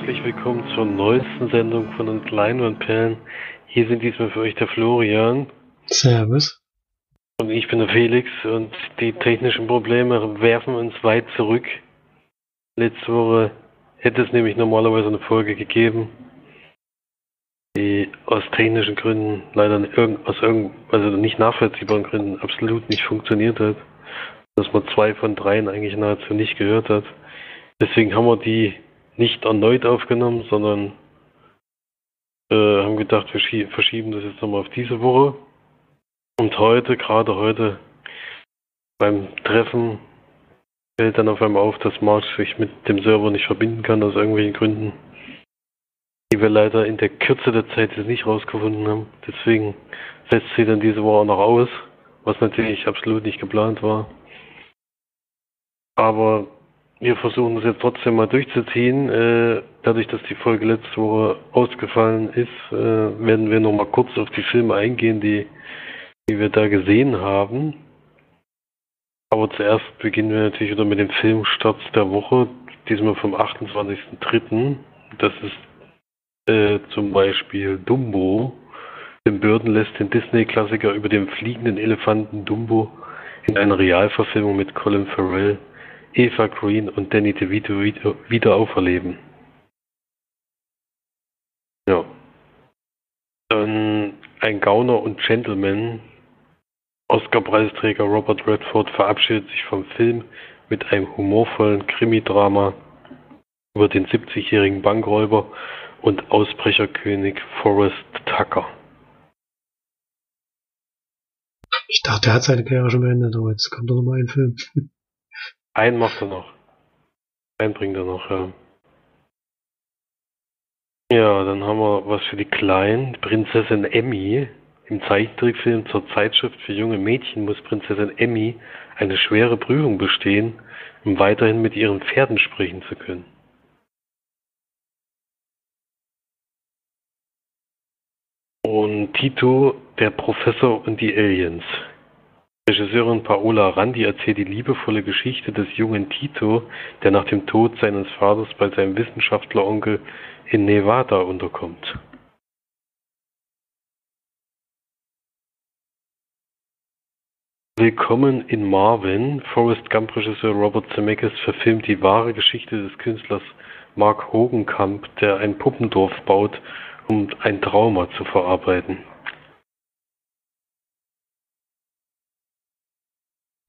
herzlich willkommen zur neuesten Sendung von uns Leinwandperlen. Hier sind diesmal für euch der Florian. Servus. Und ich bin der Felix und die technischen Probleme werfen uns weit zurück. Letzte Woche hätte es nämlich normalerweise eine Folge gegeben, die aus technischen Gründen leider aus irgend, also nicht nachvollziehbaren Gründen absolut nicht funktioniert hat. Dass man zwei von dreien eigentlich nahezu nicht gehört hat. Deswegen haben wir die nicht erneut aufgenommen, sondern äh, haben gedacht, wir verschieben das jetzt nochmal auf diese Woche. Und heute, gerade heute, beim Treffen, fällt dann auf einmal auf, dass March sich mit dem Server nicht verbinden kann, aus irgendwelchen Gründen, die wir leider in der Kürze der Zeit jetzt nicht rausgefunden haben. Deswegen setzt sie dann diese Woche noch aus, was natürlich absolut nicht geplant war. Aber wir versuchen es jetzt trotzdem mal durchzuziehen. Äh, dadurch, dass die Folge letzte Woche ausgefallen ist, äh, werden wir noch mal kurz auf die Filme eingehen, die, die wir da gesehen haben. Aber zuerst beginnen wir natürlich wieder mit dem Filmstart der Woche, diesmal vom 28.03. Das ist äh, zum Beispiel Dumbo. Tim Burton lässt den Disney-Klassiker über den fliegenden Elefanten Dumbo in einer Realverfilmung mit Colin Farrell Eva Green und Danny DeVito wieder, wieder auferleben. Ja. Dann ein Gauner und Gentleman. Oscar-Preisträger Robert Redford verabschiedet sich vom Film mit einem humorvollen Krimi-Drama über den 70-jährigen Bankräuber und Ausbrecherkönig Forrest Tucker. Ich dachte, er hat seine Karriere schon beendet, aber jetzt kommt doch noch mal ein Film. Einen macht er noch. Einen bringt er noch, ja. Ja, dann haben wir was für die Kleinen. Prinzessin Emmy. Im Zeichentrickfilm zur Zeitschrift für junge Mädchen muss Prinzessin Emmy eine schwere Prüfung bestehen, um weiterhin mit ihren Pferden sprechen zu können. Und Tito, der Professor und die Aliens. Regisseurin Paola Randi erzählt die liebevolle Geschichte des jungen Tito, der nach dem Tod seines Vaters bei seinem Wissenschaftleronkel in Nevada unterkommt. Willkommen in Marvin. Forrest Gump-Regisseur Robert Zemeckis verfilmt die wahre Geschichte des Künstlers Mark Hogenkamp, der ein Puppendorf baut, um ein Trauma zu verarbeiten.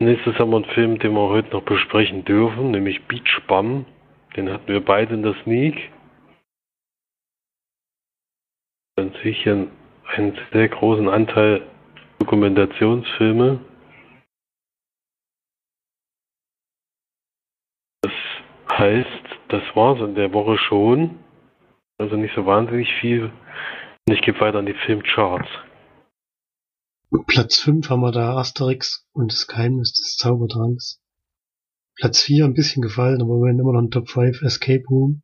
Nächstes haben wir einen Film, den wir heute noch besprechen dürfen, nämlich Beach Bum. Den hatten wir beide in der Sneak. An sich einen sehr großen Anteil Dokumentationsfilme. Das heißt, das war es in der Woche schon. Also nicht so wahnsinnig viel. Und ich gebe weiter an die Filmcharts. Platz 5 haben wir da Asterix und das Geheimnis des Zaubertranks. Platz 4 ein bisschen gefallen, aber wir haben immer noch in Top 5 Escape Room.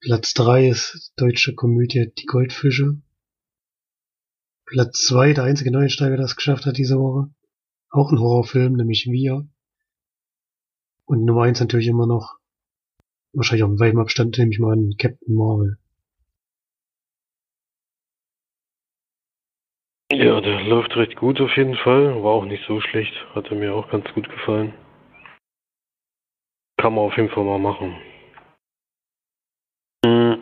Platz 3 ist deutsche Komödie Die Goldfische. Platz 2 der einzige Neuensteiger, der es geschafft hat diese Woche. Auch ein Horrorfilm, nämlich Wir. Und Nummer 1 natürlich immer noch, wahrscheinlich in weichem Abstand, nehme ich mal an, Captain Marvel. Ja, der läuft recht gut auf jeden Fall. War auch nicht so schlecht. Hatte mir auch ganz gut gefallen. Kann man auf jeden Fall mal machen. Hm,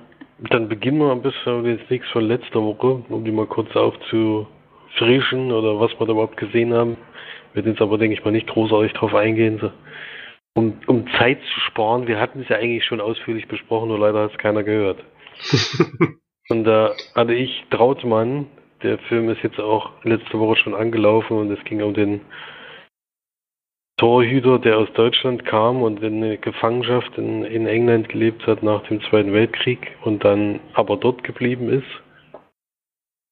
dann beginnen wir ein bisschen mit den Sneaks von letzter Woche, um die mal kurz aufzufrischen oder was wir da überhaupt gesehen haben. Wir werden jetzt aber, denke ich mal, nicht großartig drauf eingehen. So. Um, um Zeit zu sparen, wir hatten es ja eigentlich schon ausführlich besprochen, nur leider hat es keiner gehört. Und da hatte ich Trautmann der Film ist jetzt auch letzte Woche schon angelaufen und es ging um den Torhüter, der aus Deutschland kam und in eine Gefangenschaft in, in England gelebt hat nach dem Zweiten Weltkrieg und dann aber dort geblieben ist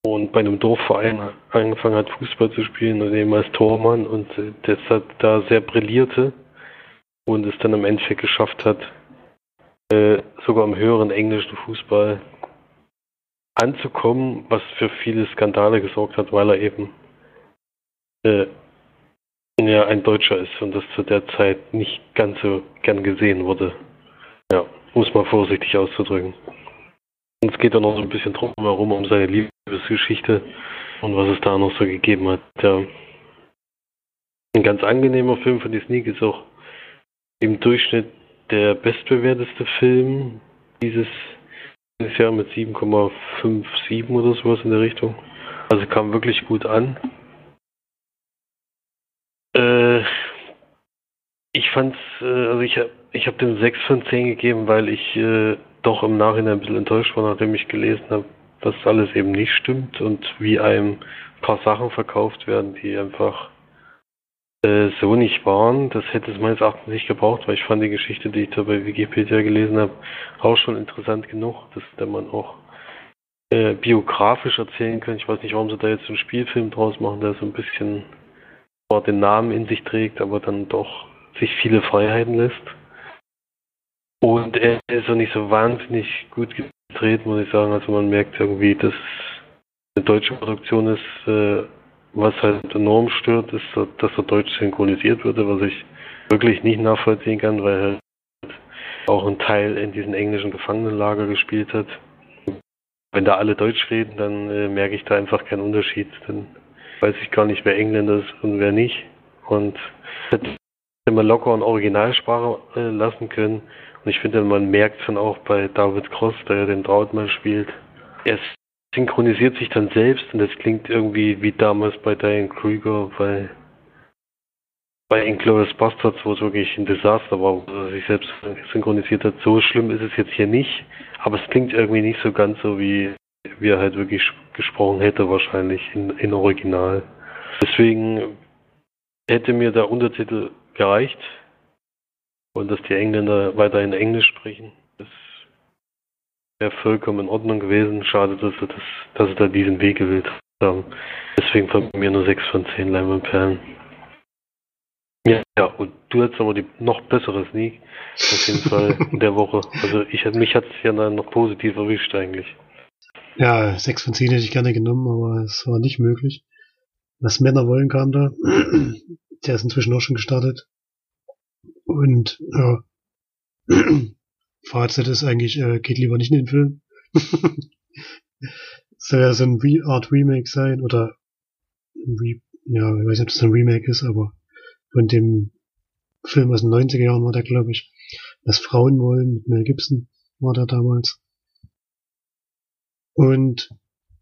und bei einem Dorfverein angefangen hat, Fußball zu spielen und eben als Tormann und deshalb da sehr brillierte und es dann im Endeffekt geschafft hat, äh, sogar im höheren englischen Fußball anzukommen, was für viele Skandale gesorgt hat, weil er eben äh, ja ein Deutscher ist und das zu der Zeit nicht ganz so gern gesehen wurde. Ja. es mal vorsichtig auszudrücken. Und es geht dann noch so ein bisschen drum herum um seine Liebesgeschichte und was es da noch so gegeben hat. Ja. Ein ganz angenehmer Film von die Sneak ist auch im Durchschnitt der bestbewerteste Film dieses, dieses Jahr mit 7,57 oder sowas in der Richtung. Also kam wirklich gut an. Äh, ich fand's, äh, also ich habe ich hab dem 6 von 10 gegeben, weil ich äh, doch im Nachhinein ein bisschen enttäuscht war, nachdem ich gelesen habe, dass alles eben nicht stimmt und wie einem ein paar Sachen verkauft werden, die einfach so nicht waren. Das hätte es meines Erachtens nicht gebraucht, weil ich fand die Geschichte, die ich da bei Wikipedia gelesen habe, auch schon interessant genug, dass der man auch äh, biografisch erzählen kann. Ich weiß nicht, warum sie da jetzt einen Spielfilm draus machen, der so ein bisschen zwar den Namen in sich trägt, aber dann doch sich viele Freiheiten lässt. Und er ist auch nicht so wahnsinnig gut gedreht, muss ich sagen. Also man merkt irgendwie, dass eine deutsche Produktion ist, äh, was halt enorm stört, ist, dass er deutsch synchronisiert wurde, was ich wirklich nicht nachvollziehen kann, weil er halt auch ein Teil in diesem englischen Gefangenenlager gespielt hat. Wenn da alle Deutsch reden, dann äh, merke ich da einfach keinen Unterschied. Dann weiß ich gar nicht, wer Engländer ist und wer nicht. Und hätte man locker in Originalsprache äh, lassen können. Und ich finde, man merkt schon auch bei David Cross, der ja den Trautmann spielt. Er synchronisiert sich dann selbst und das klingt irgendwie wie damals bei Diane Krüger, weil bei Inglourious Bastards, wo es wirklich ein Desaster war, wo er sich selbst synchronisiert hat. So schlimm ist es jetzt hier nicht, aber es klingt irgendwie nicht so ganz so, wie, wie er halt wirklich gesprochen hätte, wahrscheinlich in, in Original. Deswegen hätte mir der Untertitel gereicht und dass die Engländer weiterhin Englisch sprechen. Wäre vollkommen in Ordnung gewesen. Schade, dass sie, das, dass sie da diesen Weg gewählt haben. Deswegen von mir nur 6 von 10 Leinwandperlen. Ja, ja, und du hattest aber die noch bessere Sneak auf jeden Fall in der Woche. Also ich mich hat es ja dann noch positiv erwischt eigentlich. Ja, 6 von 10 hätte ich gerne genommen, aber es war nicht möglich. Was Männer wollen kam da. Der ist inzwischen auch schon gestartet. Und ja, Fazit ist eigentlich, äh, geht lieber nicht in den Film. soll ja so ein Re Art Remake sein oder Re ja, ich weiß nicht, ob das ein Remake ist, aber von dem Film aus den 90er Jahren war der, glaube ich. Was Frauen wollen mit Mel Gibson war der damals. Und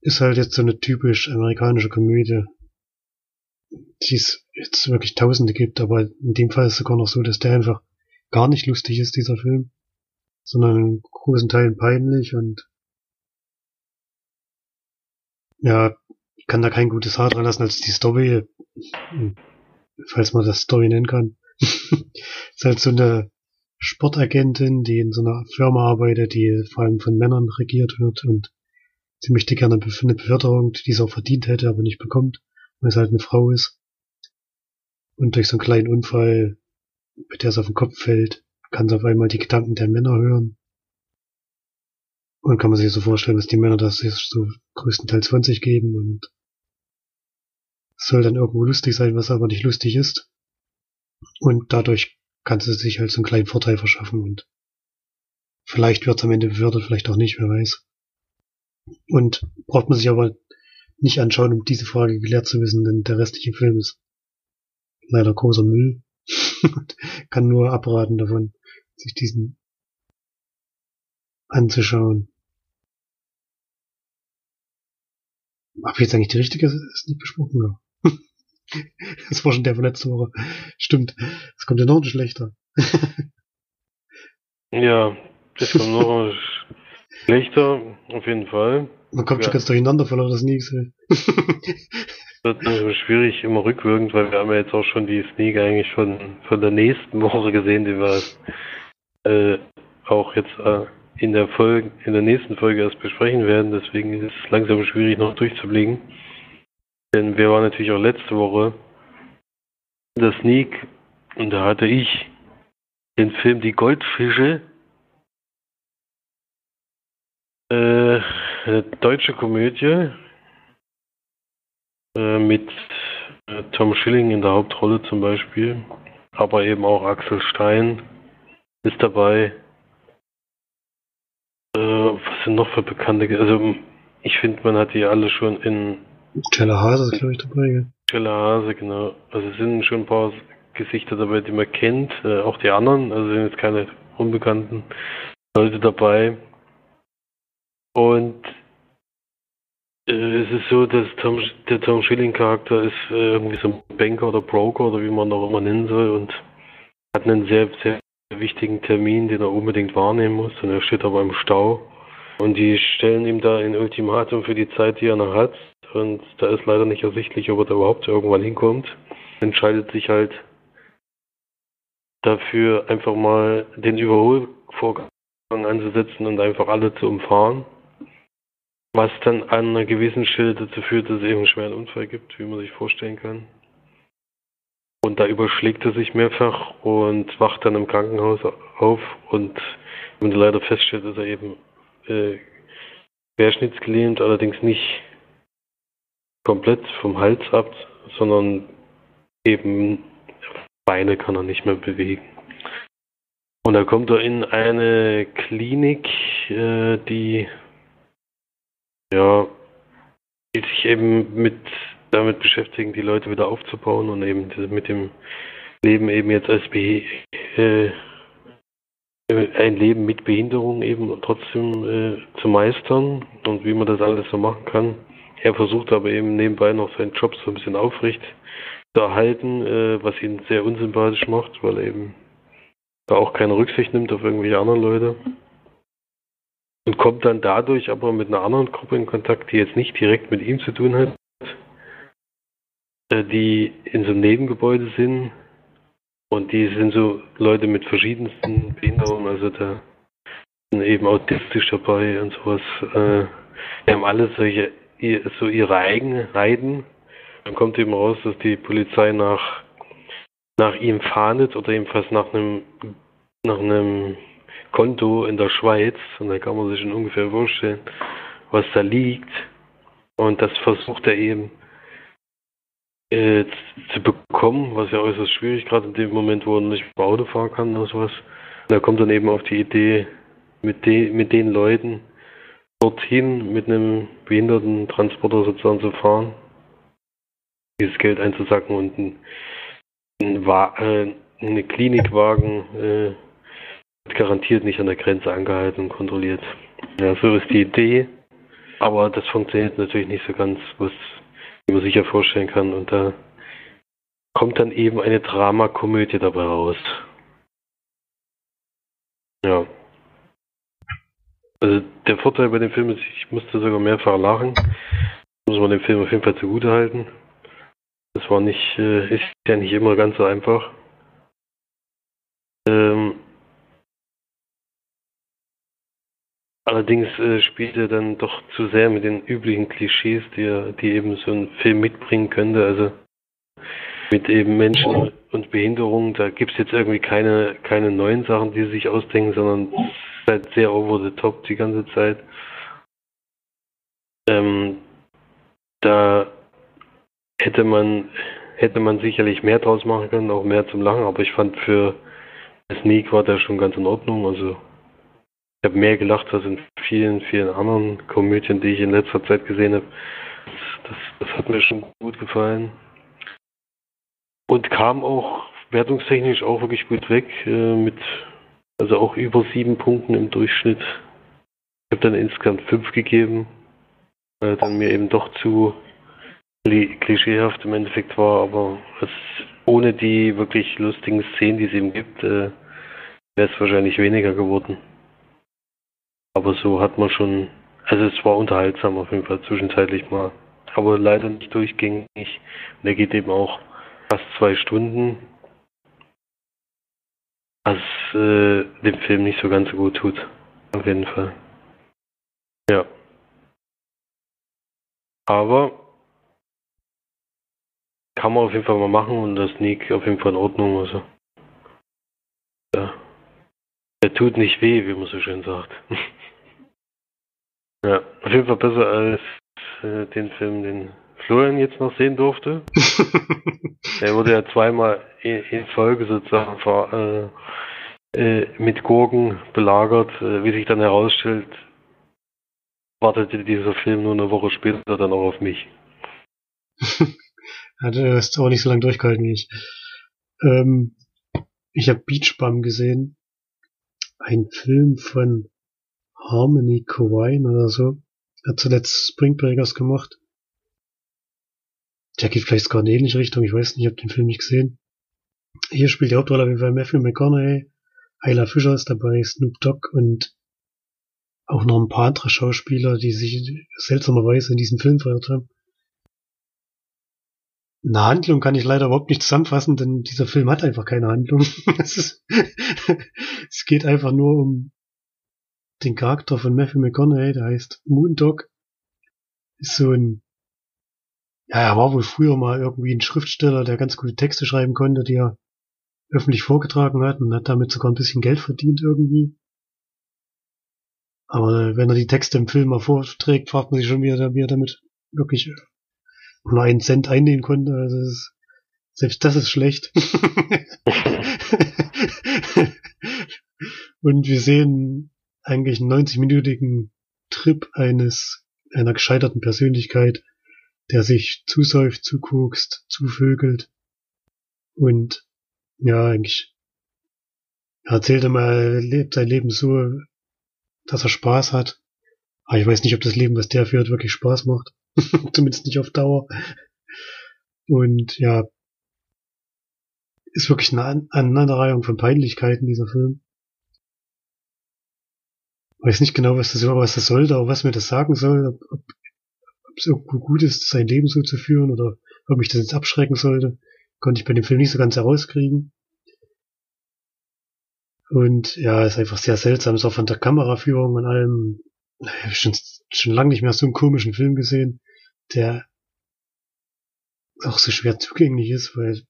ist halt jetzt so eine typisch amerikanische Komödie, die es jetzt wirklich tausende gibt, aber in dem Fall ist es sogar noch so, dass der einfach gar nicht lustig ist, dieser Film sondern in großen Teilen peinlich und ja, ich kann da kein gutes Haar dran lassen als die Story, falls man das Story nennen kann. ist halt so eine Sportagentin, die in so einer Firma arbeitet, die vor allem von Männern regiert wird und sie möchte gerne eine Beförderung, die sie auch verdient hätte, aber nicht bekommt, weil es halt eine Frau ist. Und durch so einen kleinen Unfall, bei der es auf den Kopf fällt, kann auf einmal die Gedanken der Männer hören. Und kann man sich so vorstellen, dass die Männer das so größtenteils von sich geben und soll dann irgendwo lustig sein, was aber nicht lustig ist. Und dadurch kann sie sich halt so einen kleinen Vorteil verschaffen und vielleicht wird es am Ende befördert, vielleicht auch nicht, wer weiß. Und braucht man sich aber nicht anschauen, um diese Frage gelehrt zu wissen, denn der restliche Film ist leider großer Müll. kann nur abraten davon sich diesen anzuschauen. Hab ich jetzt eigentlich die richtige nicht besprochen? Ja. das war schon der von letzter Woche. Stimmt. Es kommt ja noch ein schlechter. ja, das kommt noch ein schlechter, auf jeden Fall. Man kommt ja. schon ganz durcheinander von das nächste. wird also schwierig immer rückwirkend, weil wir haben ja jetzt auch schon die Sneak eigentlich von, von der nächsten Woche gesehen, die wir äh, auch jetzt äh, in der Folge, in der nächsten Folge erst besprechen werden. Deswegen ist es langsam schwierig noch durchzublicken. Denn wir waren natürlich auch letzte Woche in der Sneak und da hatte ich den Film Die Goldfische. Äh, eine deutsche Komödie äh, mit äh, Tom Schilling in der Hauptrolle zum Beispiel, aber eben auch Axel Stein ist dabei. was sind noch für bekannte, also ich finde, man hat die alle schon in Stella Hase ist, glaube ich, dabei. Stella Hase, genau. Also es sind schon ein paar Gesichter dabei, die man kennt, äh, auch die anderen, also sind jetzt keine unbekannten Leute dabei. Und äh, es ist so, dass Tom, der Tom Schilling-Charakter ist äh, irgendwie so ein Banker oder Broker oder wie man auch immer nennen soll und hat einen sehr, sehr wichtigen Termin, den er unbedingt wahrnehmen muss und er steht aber im Stau. Und die stellen ihm da ein Ultimatum für die Zeit, die er noch hat. Und da ist leider nicht ersichtlich, ob er da überhaupt irgendwann hinkommt. Entscheidet sich halt dafür, einfach mal den Überholvorgang anzusetzen und einfach alle zu umfahren. Was dann an einer gewissen Stelle dazu führt, dass es eben einen schweren Unfall gibt, wie man sich vorstellen kann. Und da überschlägt er sich mehrfach und wacht dann im Krankenhaus auf und wenn er leider feststellt, dass er eben äh, querschnittsgelähmt, allerdings nicht komplett vom Hals ab, sondern eben Beine kann er nicht mehr bewegen. Und da kommt er in eine Klinik, äh, die ja, die sich eben mit damit beschäftigen, die Leute wieder aufzubauen und eben mit dem Leben eben jetzt als Be äh, ein Leben mit Behinderung eben trotzdem äh, zu meistern und wie man das alles so machen kann. Er versucht aber eben nebenbei noch seinen Job so ein bisschen aufrecht zu erhalten, äh, was ihn sehr unsympathisch macht, weil er eben da auch keine Rücksicht nimmt auf irgendwelche anderen Leute. Und kommt dann dadurch aber mit einer anderen Gruppe in Kontakt, die jetzt nicht direkt mit ihm zu tun hat, äh, die in so einem Nebengebäude sind. Und die sind so Leute mit verschiedensten Behinderungen, also da sind eben autistisch dabei und sowas. Äh, die haben alle solche, so ihre eigenen Reiden. Dann kommt eben raus, dass die Polizei nach, nach ihm fahndet oder ebenfalls nach einem, nach einem Konto in der Schweiz. Und da kann man sich schon ungefähr vorstellen, was da liegt. Und das versucht er eben äh, zu bekommen, was ja äußerst schwierig, gerade in dem Moment, wo er nicht mit Auto fahren kann oder sowas. Da kommt dann eben auf die Idee, mit, de mit den Leuten dorthin mit einem Behindertentransporter sozusagen zu fahren, dieses Geld einzusacken und ein, ein äh, eine Klinikwagen äh, garantiert nicht an der Grenze angehalten und kontrolliert. Ja, so ist die Idee, aber das funktioniert natürlich nicht so ganz, was wie man sich ja vorstellen kann. Und da kommt dann eben eine Dramakomödie dabei raus. Ja. Also der Vorteil bei dem Film ist, ich musste sogar mehrfach lachen. Muss man dem Film auf jeden Fall zugute halten. Das war nicht, äh, ist ja nicht immer ganz so einfach. Ähm, Allerdings äh, spielt er dann doch zu sehr mit den üblichen Klischees, die, er, die eben so ein Film mitbringen könnte. Also mit eben Menschen und Behinderungen, da gibt es jetzt irgendwie keine, keine neuen Sachen, die sich ausdenken, sondern es ist halt sehr over the top die ganze Zeit. Ähm, da hätte man hätte man sicherlich mehr draus machen können, auch mehr zum Lachen, aber ich fand für Sneak war der schon ganz in Ordnung. Also ich habe mehr gelacht als in vielen, vielen anderen Komödien, die ich in letzter Zeit gesehen habe. Das, das, hat mir schon gut gefallen. Und kam auch wertungstechnisch auch wirklich gut weg, äh, mit also auch über sieben Punkten im Durchschnitt. Ich habe dann insgesamt fünf gegeben, weil dann mir eben doch zu klischeehaft im Endeffekt war, aber es, ohne die wirklich lustigen Szenen, die es eben gibt, äh, wäre es wahrscheinlich weniger geworden. Aber so hat man schon, also es war unterhaltsam auf jeden Fall zwischenzeitlich mal. Aber leider nicht durchgängig. Und der geht eben auch fast zwei Stunden. Was äh, dem Film nicht so ganz so gut tut. Auf jeden Fall. Ja. Aber kann man auf jeden Fall mal machen und das Sneak auf jeden Fall in Ordnung. Also. Ja. Der tut nicht weh, wie man so schön sagt. Ja, auf jeden Fall besser als äh, den Film, den Florian jetzt noch sehen durfte. er wurde ja zweimal in, in Folge sozusagen vor, äh, äh, mit Gurken belagert. Äh, wie sich dann herausstellt, wartete dieser Film nur eine Woche später dann auch auf mich. Hat es auch nicht so lange durchgehalten wie ich. Ähm, ich habe Beach Bum gesehen. Ein Film von Harmony Korine oder so. Hat zuletzt Spring Breakers gemacht. Der geht vielleicht sogar in eine ähnliche Richtung. Ich weiß nicht, ich habe den Film nicht gesehen. Hier spielt die Hauptrolle auf jeden Fall Matthew McConaughey. Ayla Fischer ist dabei, Snoop Dogg und auch noch ein paar andere Schauspieler, die sich seltsamerweise in diesem Film verirrt haben. Eine Handlung kann ich leider überhaupt nicht zusammenfassen, denn dieser Film hat einfach keine Handlung. es geht einfach nur um den Charakter von Matthew McConaughey, der heißt Moondog. Ist so ein, ja, er war wohl früher mal irgendwie ein Schriftsteller, der ganz gute Texte schreiben konnte, die er öffentlich vorgetragen hat und hat damit sogar ein bisschen Geld verdient irgendwie. Aber wenn er die Texte im Film mal vorträgt, fragt man sich schon, wie er, wie er damit wirklich nur einen Cent einnehmen konnte. Also ist, selbst das ist schlecht. und wir sehen eigentlich einen 90-minütigen Trip eines einer gescheiterten Persönlichkeit, der sich zusäuft, zukokst, zuvögelt und ja, eigentlich er erzählt immer, er lebt sein Leben so, dass er Spaß hat. Aber ich weiß nicht, ob das Leben, was der führt, wirklich Spaß macht. Zumindest nicht auf Dauer. Und ja, ist wirklich eine Aneinanderreihung von Peinlichkeiten, dieser Film. Weiß nicht genau, was das, was das sollte, aber was mir das sagen soll, ob, ob, es irgendwo gut ist, sein Leben so zu führen oder ob mich das jetzt abschrecken sollte, konnte ich bei dem Film nicht so ganz herauskriegen. Und ja, ist einfach sehr seltsam, so von der Kameraführung und allem. Ich habe schon, schon lange nicht mehr so einen komischen Film gesehen, der auch so schwer zugänglich ist, weil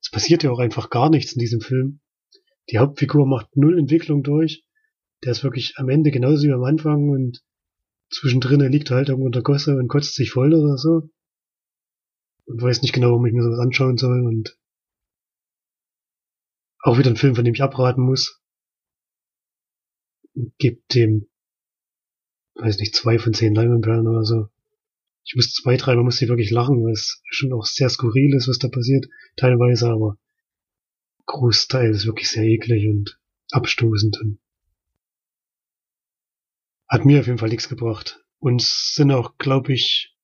es passiert ja auch einfach gar nichts in diesem Film. Die Hauptfigur macht null Entwicklung durch. Der ist wirklich am Ende genauso wie am Anfang und zwischendrin liegt er halt irgendwo in der Gosse und kotzt sich voll oder so. Und weiß nicht genau, warum ich mir sowas anschauen soll und auch wieder ein Film, von dem ich abraten muss. Gibt dem, weiß nicht, zwei von zehn Leinwandperlen oder so ich muss zwei, dreimal muss ich wirklich lachen, weil es schon auch sehr skurril ist, was da passiert, teilweise, aber Großteil ist wirklich sehr eklig und abstoßend und hat mir auf jeden Fall nichts gebracht. Und es sind auch, glaube ich,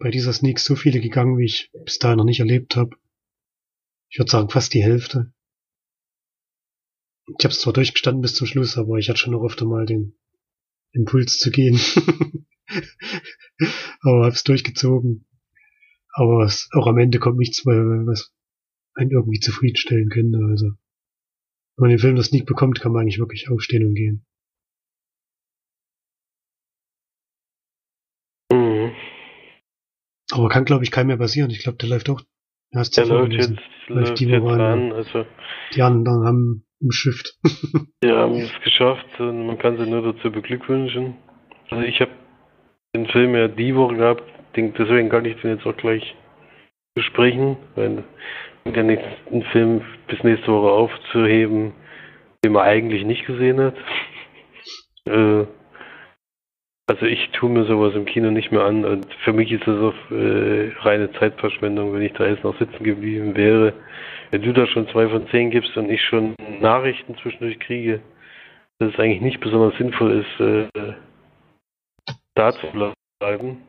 bei dieser Sneak so viele gegangen, wie ich bis dahin noch nicht erlebt habe. Ich würde sagen, fast die Hälfte. Ich habe es zwar durchgestanden bis zum Schluss, aber ich hatte schon noch öfter mal den Impuls zu gehen. aber hab's durchgezogen. Aber was, auch am Ende kommt nichts was einen irgendwie zufriedenstellen könnte. Also, wenn man den Film das nicht bekommt, kann man eigentlich wirklich aufstehen und gehen. Mhm. Aber kann, glaube ich, keinem mehr passieren. Ich glaube, der läuft auch. Hast der läuft jetzt, läuft die jetzt an. Also die anderen haben umschifft. die haben es geschafft und man kann sie nur dazu beglückwünschen. Also ich habe den Film ja die Woche gehabt, deswegen kann ich den jetzt auch gleich besprechen, weil ja nichts, einen Film bis nächste Woche aufzuheben, den man eigentlich nicht gesehen hat. äh, also ich tue mir sowas im Kino nicht mehr an und für mich ist das auch äh, reine Zeitverschwendung, wenn ich da jetzt noch sitzen geblieben wäre. Wenn du da schon zwei von zehn gibst und ich schon Nachrichten zwischendurch kriege, dass es eigentlich nicht besonders sinnvoll ist, äh, da zu bleiben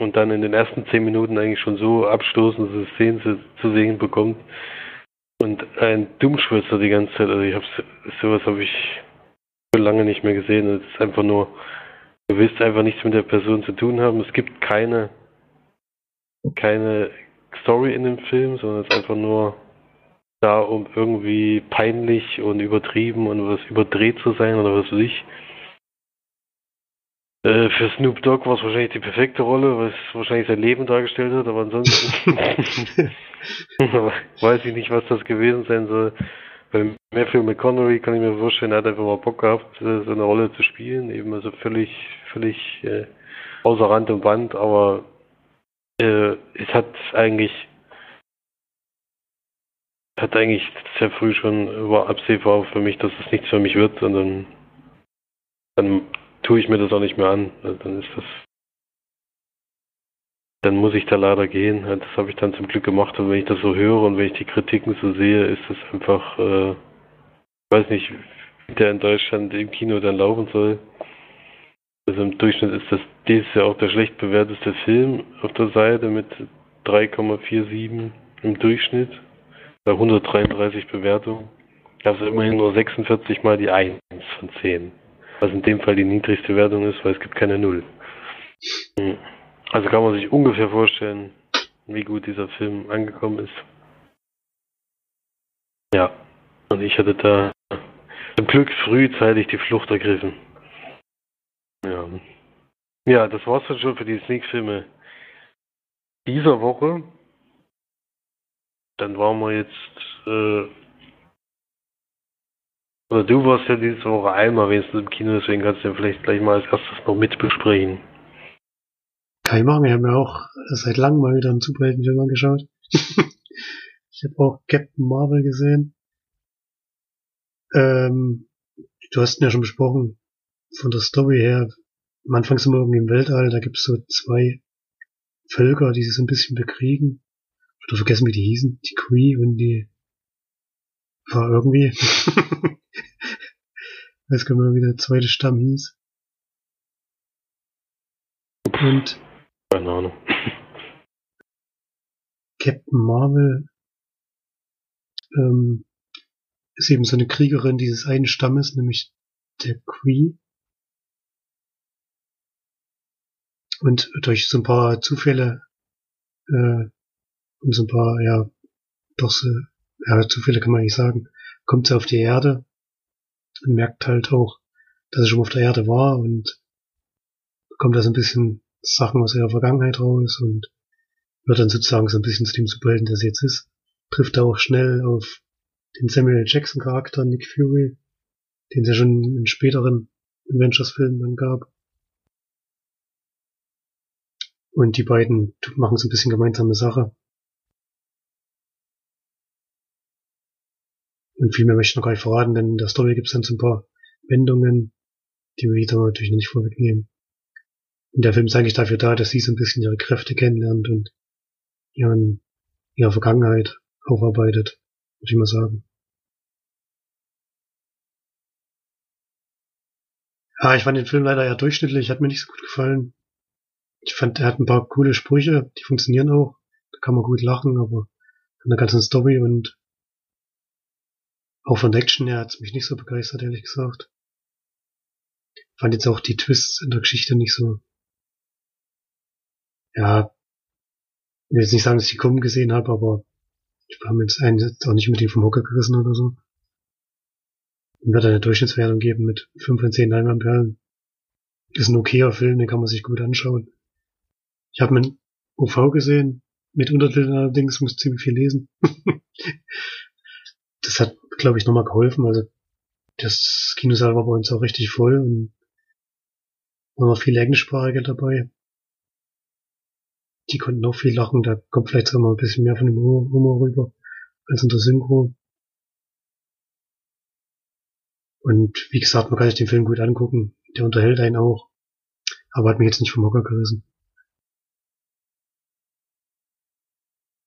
und dann in den ersten zehn Minuten eigentlich schon so abstoßende Szenen zu, zu sehen bekommt und ein Dummschwätzer die ganze Zeit. Also ich habe sowas habe ich schon lange nicht mehr gesehen. Es ist einfach nur, du willst einfach nichts mit der Person zu tun haben. Es gibt keine keine Story in dem Film, sondern es ist einfach nur da, um irgendwie peinlich und übertrieben und was überdreht zu sein oder was weiß ich. Äh, für Snoop Dogg war es wahrscheinlich die perfekte Rolle, weil es wahrscheinlich sein Leben dargestellt hat, aber ansonsten weiß ich nicht, was das gewesen sein soll. Bei Matthew McConaughey kann ich mir vorstellen, er hat einfach mal Bock gehabt, äh, so eine Rolle zu spielen, eben also völlig, völlig äh, außer Rand und Band, aber äh, es hat eigentlich hat eigentlich sehr früh schon war absehbar für mich, dass es nichts für mich wird, sondern dann tue ich mir das auch nicht mehr an. Also dann ist das. Dann muss ich da leider gehen. Das habe ich dann zum Glück gemacht. Und wenn ich das so höre und wenn ich die Kritiken so sehe, ist das einfach, äh, ich weiß nicht, wie der in Deutschland im Kino dann laufen soll. Also im Durchschnitt ist das dieses Jahr auch der schlecht bewerteste Film auf der Seite mit 3,47 im Durchschnitt. Bei 133 Bewertungen. Also immerhin nur 46 mal die 1 von 10. Was in dem Fall die niedrigste Wertung ist, weil es gibt keine Null. Hm. Also kann man sich ungefähr vorstellen, wie gut dieser Film angekommen ist. Ja, und ich hatte da zum Glück frühzeitig die Flucht ergriffen. Ja. Ja, das war's dann schon für die Sneak-Filme dieser Woche. Dann waren wir jetzt äh, oder du warst ja diese Woche einmal wenigstens im Kino, deswegen kannst du ja vielleicht gleich mal als erstes noch mit besprechen. Kein Machen, wir haben ja auch seit langem mal wieder einen Superheldenfilm angeschaut. ich habe auch Captain Marvel gesehen. Ähm, du hast ihn ja schon besprochen, von der Story her, am Anfang sind wir irgendwie im Weltall, da gibt es so zwei Völker, die sich so ein bisschen bekriegen. Oder vergessen, wie die hießen. Die Cree und die war irgendwie. weiß gar nicht mehr, wie der zweite Stamm hieß. Und keine Ahnung. Captain Marvel ähm, ist eben so eine Kriegerin dieses einen Stammes, nämlich der Cree. Und durch so ein paar Zufälle äh, und so ein paar, ja, doch so, ja, Zufälle kann man nicht sagen, kommt sie auf die Erde und merkt halt auch, dass er schon auf der Erde war und bekommt da so ein bisschen Sachen aus ihrer Vergangenheit raus und wird dann sozusagen so ein bisschen zu dem Superhelden, der sie jetzt ist. Trifft da auch schnell auf den Samuel Jackson Charakter Nick Fury, den es ja schon in späteren Avengers-Filmen dann gab. Und die beiden machen so ein bisschen gemeinsame Sache. Und viel mehr möchte ich noch gar nicht verraten, denn in der Story gibt es dann so ein paar Wendungen, die wir wieder natürlich noch nicht vorwegnehmen. Und der Film ist eigentlich dafür da, dass sie so ein bisschen ihre Kräfte kennenlernt und ihren, ihre Vergangenheit aufarbeitet, würde ich mal sagen. Ja, ich fand den Film leider eher durchschnittlich, hat mir nicht so gut gefallen. Ich fand, er hat ein paar coole Sprüche, die funktionieren auch. Da kann man gut lachen, aber von der ganzen Story und auch von der Action her hat es mich nicht so begeistert, ehrlich gesagt. Fand jetzt auch die Twists in der Geschichte nicht so. Ja, ich will jetzt nicht sagen, dass ich die kommen gesehen habe, aber ich habe jetzt einen jetzt auch nicht mit dem vom Hocker gerissen oder so. Und wird eine Durchschnittswertung geben mit 5 von 10 Leinwandperlen. Ist ein okayer Film, den kann man sich gut anschauen. Ich habe einen OV gesehen, mit Untertiteln allerdings, muss ziemlich viel lesen. das hat glaube ich, nochmal geholfen. Also das Kinosaal war bei uns auch richtig voll und waren noch viele Englischsprachige dabei. Die konnten auch viel lachen, da kommt vielleicht auch mal ein bisschen mehr von dem Humor rüber als in der Synchro. Und wie gesagt, man kann sich den Film gut angucken. Der unterhält einen auch. Aber hat mich jetzt nicht vom Hocker gerissen.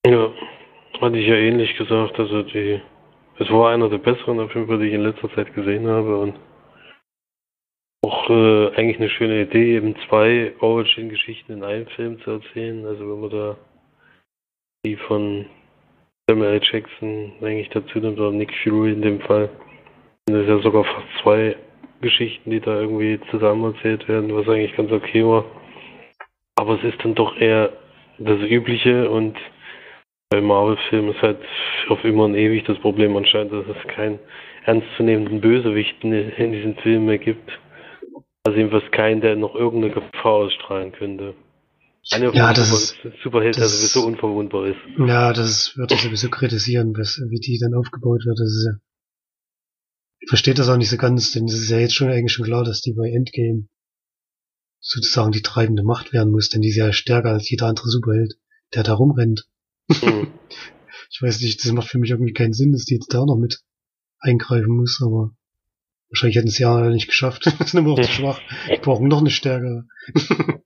Ja, hatte ich ja ähnlich gesagt. Also die es war einer der besseren auf jeden Fall, die ich in letzter Zeit gesehen habe und auch äh, eigentlich eine schöne Idee, eben zwei Origin-Geschichten in einem Film zu erzählen. Also wenn man da die von Samuel. Jackson eigentlich dazu nimmt, oder Nick Fury in dem Fall, sind es ja sogar fast zwei Geschichten, die da irgendwie zusammen erzählt werden, was eigentlich ganz okay war. Aber es ist dann doch eher das Übliche und bei Marvel-Filmen ist halt auf immer und ewig das Problem anscheinend, dass es keinen ernstzunehmenden Bösewichten in diesen Filmen mehr gibt. Also jedenfalls keinen, der noch irgendeine Gefahr ausstrahlen könnte. Eine ja, das ist, Superheld, der sowieso unverwundbar ist. Ja, das würde ich sowieso kritisieren, was, wie die dann aufgebaut wird. Das ist ja, ich verstehe das auch nicht so ganz, denn es ist ja jetzt schon eigentlich schon klar, dass die bei Endgame sozusagen die treibende Macht werden muss, denn die ist ja stärker als jeder andere Superheld, der da rumrennt. Hm. ich weiß nicht, das macht für mich irgendwie keinen Sinn, dass die jetzt da noch mit eingreifen muss, aber Wahrscheinlich hätten sie ja nicht geschafft. das sind immer noch zu schwach. Die brauchen noch eine stärkere.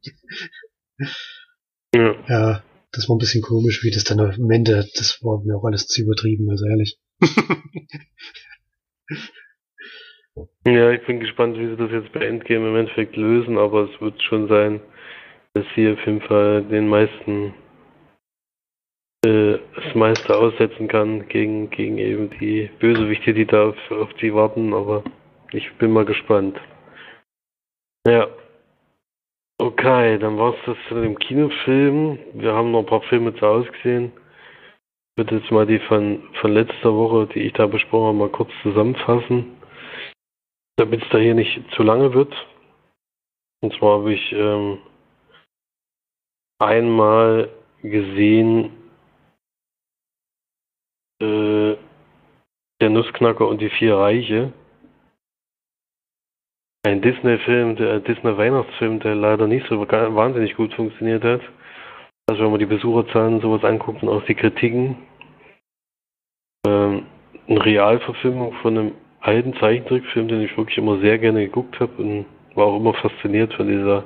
ja. ja, das war ein bisschen komisch, wie das dann am Ende, das war mir auch alles zu übertrieben, also ehrlich. ja, ich bin gespannt, wie sie das jetzt bei Endgame im Endeffekt lösen, aber es wird schon sein, dass sie auf jeden Fall den meisten äh, das meiste aussetzen kann gegen, gegen eben die Bösewichte, die da auf, auf die warten, aber ich bin mal gespannt. Ja. Okay, dann war es das zu dem Kinofilm. Wir haben noch ein paar Filme zu Hause gesehen. Ich würde jetzt mal die von, von letzter Woche, die ich da besprochen habe, mal kurz zusammenfassen, damit es da hier nicht zu lange wird. Und zwar habe ich ähm, einmal gesehen äh, Der Nussknacker und die vier Reiche. Ein Disney-Film, der Disney-Weihnachtsfilm, der leider nicht so wahnsinnig gut funktioniert hat. Also wenn man die Besucherzahlen sowas anguckt und auch die Kritiken. Ähm, eine Realverfilmung von einem alten Zeichentrickfilm, den ich wirklich immer sehr gerne geguckt habe und war auch immer fasziniert von dieser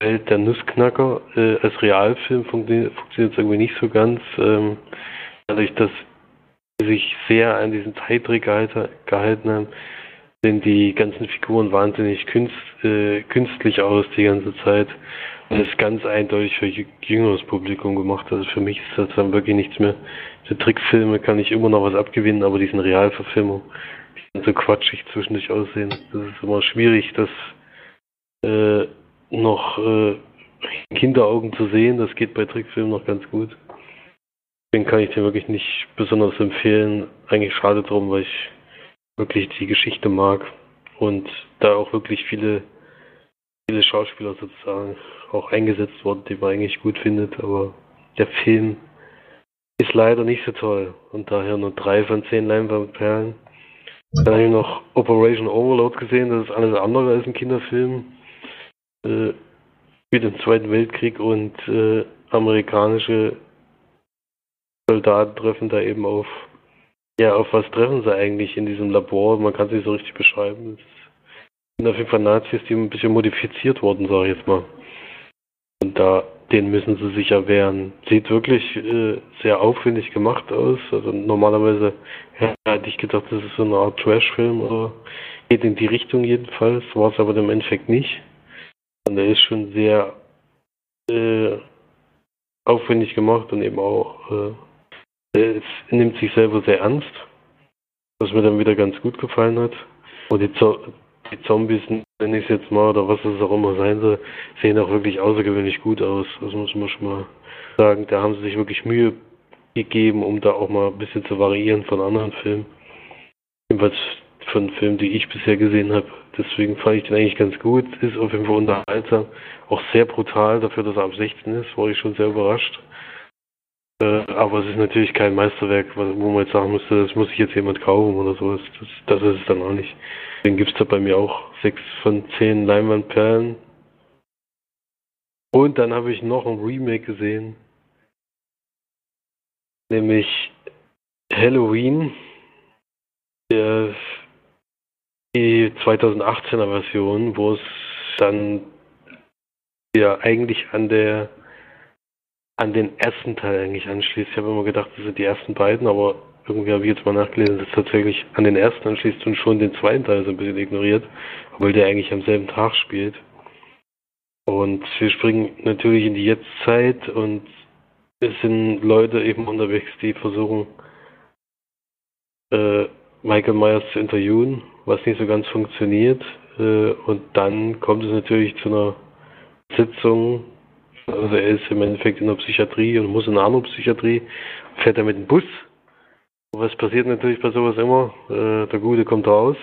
Welt der Nussknacker. Äh, als Realfilm funktioniert es irgendwie nicht so ganz. Ähm, dadurch, dass sich sehr an diesen Zeittrick gehalten haben, sehen die ganzen Figuren wahnsinnig künst, äh, künstlich aus die ganze Zeit. Das ist ganz eindeutig für jüngeres Publikum gemacht. Also für mich ist das dann wirklich nichts mehr. Für Trickfilme kann ich immer noch was abgewinnen, aber diesen Realverfilmung, die sind so quatschig zwischendurch aussehen. Das ist immer schwierig, das äh, noch äh, in Kinderaugen zu sehen. Das geht bei Trickfilmen noch ganz gut. Den kann ich dir wirklich nicht besonders empfehlen. Eigentlich schade drum, weil ich wirklich die Geschichte mag und da auch wirklich viele, viele Schauspieler sozusagen auch eingesetzt wurden, die man eigentlich gut findet, aber der Film ist leider nicht so toll und daher nur drei von zehn Leinwandperlen. Dann habe ich noch Operation Overload gesehen, das ist alles andere als ein Kinderfilm. Äh, mit dem Zweiten Weltkrieg und äh, amerikanische Soldaten treffen da eben auf, ja, auf was treffen sie eigentlich in diesem Labor? Man kann es nicht so richtig beschreiben. Es sind auf jeden Fall Nazis, die ein bisschen modifiziert wurden, sage ich jetzt mal. Und da, den müssen sie sich erwehren. Sieht wirklich äh, sehr aufwendig gemacht aus. Also normalerweise ja, hätte ich gedacht, das ist so eine Art Trash-Film oder geht in die Richtung jedenfalls. War es aber im Endeffekt nicht. Und der ist schon sehr äh, aufwendig gemacht und eben auch äh, es nimmt sich selber sehr ernst, was mir dann wieder ganz gut gefallen hat. Und die, Zo die Zombies, nenne ich es jetzt mal, oder was es auch immer sein soll, sehen auch wirklich außergewöhnlich gut aus. Das muss man schon mal sagen. Da haben sie sich wirklich Mühe gegeben, um da auch mal ein bisschen zu variieren von anderen Filmen. Jedenfalls von Filmen, die ich bisher gesehen habe. Deswegen fand ich den eigentlich ganz gut. Ist auf jeden Fall unterhaltsam. Auch sehr brutal dafür, dass er ab 16 ist, war ich schon sehr überrascht. Äh, aber es ist natürlich kein Meisterwerk, wo man jetzt sagen müsste, das muss sich jetzt jemand kaufen oder sowas. Das, das ist es dann auch nicht. Deswegen gibt es da bei mir auch sechs von zehn Leinwandperlen. Und dann habe ich noch ein Remake gesehen. Nämlich Halloween. Der, die 2018er Version, wo es dann ja eigentlich an der an den ersten Teil eigentlich anschließt. Ich habe immer gedacht, das sind die ersten beiden, aber irgendwie habe ich jetzt mal nachgelesen, dass es tatsächlich an den ersten anschließt und schon den zweiten Teil so ein bisschen ignoriert, weil der eigentlich am selben Tag spielt. Und wir springen natürlich in die Jetztzeit und es sind Leute eben unterwegs, die versuchen, äh, Michael Myers zu interviewen, was nicht so ganz funktioniert. Äh, und dann kommt es natürlich zu einer Sitzung also er ist im Endeffekt in der Psychiatrie und muss in eine andere Psychiatrie, fährt er mit dem Bus. Was passiert natürlich bei sowas immer? Äh, der Gute kommt raus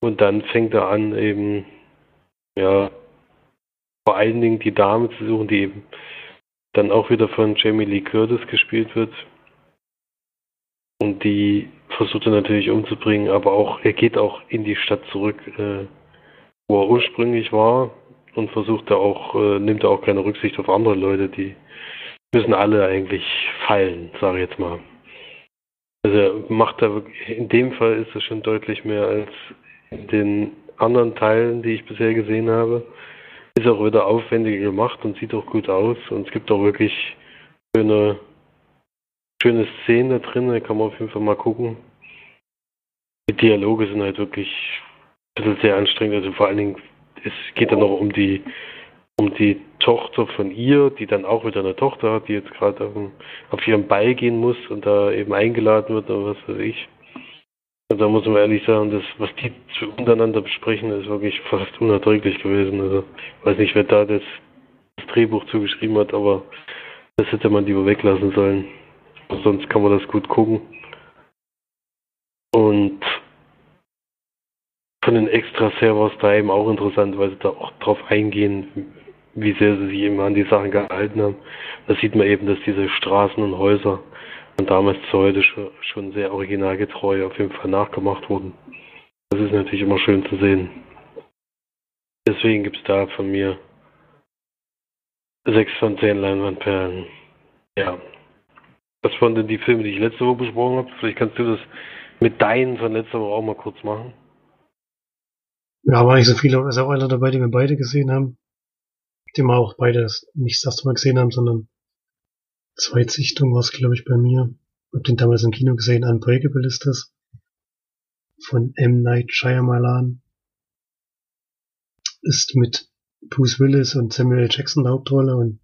und dann fängt er an, eben, ja, vor allen Dingen die Dame zu suchen, die eben dann auch wieder von Jamie Lee Curtis gespielt wird. Und die versucht er natürlich umzubringen, aber auch, er geht auch in die Stadt zurück, äh, wo er ursprünglich war, und versucht da auch, äh, nimmt da auch keine Rücksicht auf andere Leute, die müssen alle eigentlich fallen, sage ich jetzt mal. Also macht da in dem Fall ist es schon deutlich mehr als in den anderen Teilen, die ich bisher gesehen habe. Ist auch wieder aufwendiger gemacht und sieht auch gut aus. Und es gibt auch wirklich schöne, schöne Szenen da drin. Da kann man auf jeden Fall mal gucken. Die Dialoge sind halt wirklich ein bisschen sehr anstrengend. Also vor allen Dingen, es geht dann auch um die um die Tochter von ihr, die dann auch wieder eine Tochter hat, die jetzt gerade auf, auf ihren Ball gehen muss und da eben eingeladen wird oder was weiß ich. Und da muss man ehrlich sagen, das, was die untereinander besprechen, ist wirklich fast unerträglich gewesen. Also ich weiß nicht, wer da das, das Drehbuch zugeschrieben hat, aber das hätte man lieber weglassen sollen. Sonst kann man das gut gucken. Und von den Extra-Servers da eben auch interessant, weil sie da auch drauf eingehen, wie sehr sie sich immer an die Sachen gehalten haben. Da sieht man eben, dass diese Straßen und Häuser von damals zu heute schon sehr originalgetreu auf jeden Fall nachgemacht wurden. Das ist natürlich immer schön zu sehen. Deswegen gibt es da von mir 6 von 10 Leinwandperlen. Ja. Was waren denn die Filme, die ich letzte Woche besprochen habe? Vielleicht kannst du das mit deinen von letzter Woche auch mal kurz machen. Ja, war nicht so viele, ist auch einer dabei, die wir beide gesehen haben. Die wir auch beide nicht das erste Mal gesehen haben, sondern Zweitsichtung war es, glaube ich, bei mir. Hab den damals im Kino gesehen, Unbreakable ist das. Von M. Night Shyamalan. Ist mit Bruce Willis und Samuel. Jackson der Hauptrolle und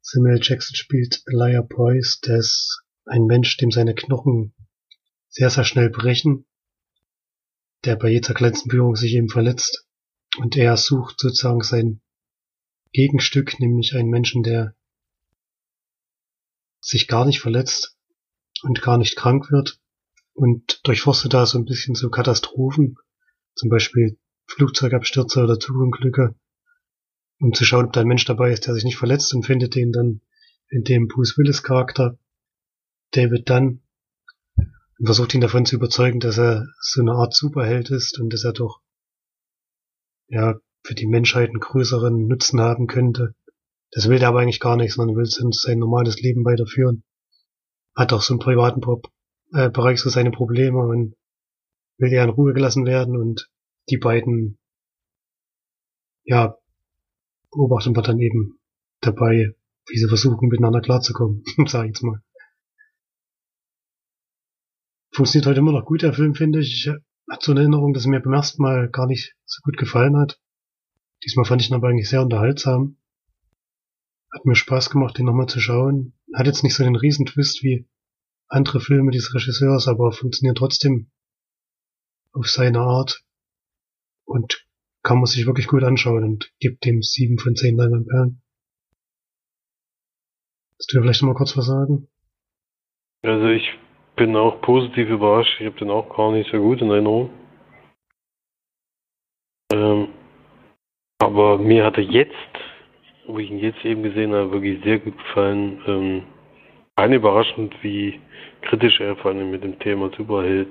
Samuel. Jackson spielt Elijah Boyce, der ist ein Mensch, dem seine Knochen sehr, sehr schnell brechen, der bei jeder kleinsten Berührung sich eben verletzt. Und er sucht sozusagen sein Gegenstück, nämlich einen Menschen, der sich gar nicht verletzt und gar nicht krank wird und durchforstet da so ein bisschen so Katastrophen, zum Beispiel Flugzeugabstürze oder Zugunglücke, um zu schauen, ob da ein Mensch dabei ist, der sich nicht verletzt und findet den dann in dem Bruce Willis Charakter David Dunn und versucht ihn davon zu überzeugen, dass er so eine Art Superheld ist und dass er doch ja für die Menschheit einen größeren Nutzen haben könnte das will der aber eigentlich gar nicht, sondern will sein normales Leben weiterführen. Hat auch so einen privaten äh, Bereich so seine Probleme und will eher in Ruhe gelassen werden und die beiden, ja, beobachten wir dann eben dabei, wie sie versuchen, miteinander klarzukommen, sag ich jetzt mal. Funktioniert heute immer noch gut, der Film, finde ich. Ich hatte so eine Erinnerung, dass er mir beim ersten Mal gar nicht so gut gefallen hat. Diesmal fand ich ihn aber eigentlich sehr unterhaltsam. Hat mir Spaß gemacht, den nochmal zu schauen. Hat jetzt nicht so den Riesentwist wie andere Filme des Regisseurs, aber funktioniert trotzdem auf seine Art und kann man sich wirklich gut anschauen und gibt dem sieben von zehn Leinwandperlen. Willst du vielleicht noch mal kurz was sagen? Also ich bin auch positiv überrascht. Ich habe den auch gar nicht so gut in Erinnerung. Ähm, aber mir hatte jetzt wo ich ihn jetzt eben gesehen habe, wirklich sehr gut gefallen. Ähm, ein überraschend, wie kritisch er vor allem mit dem Thema Superheld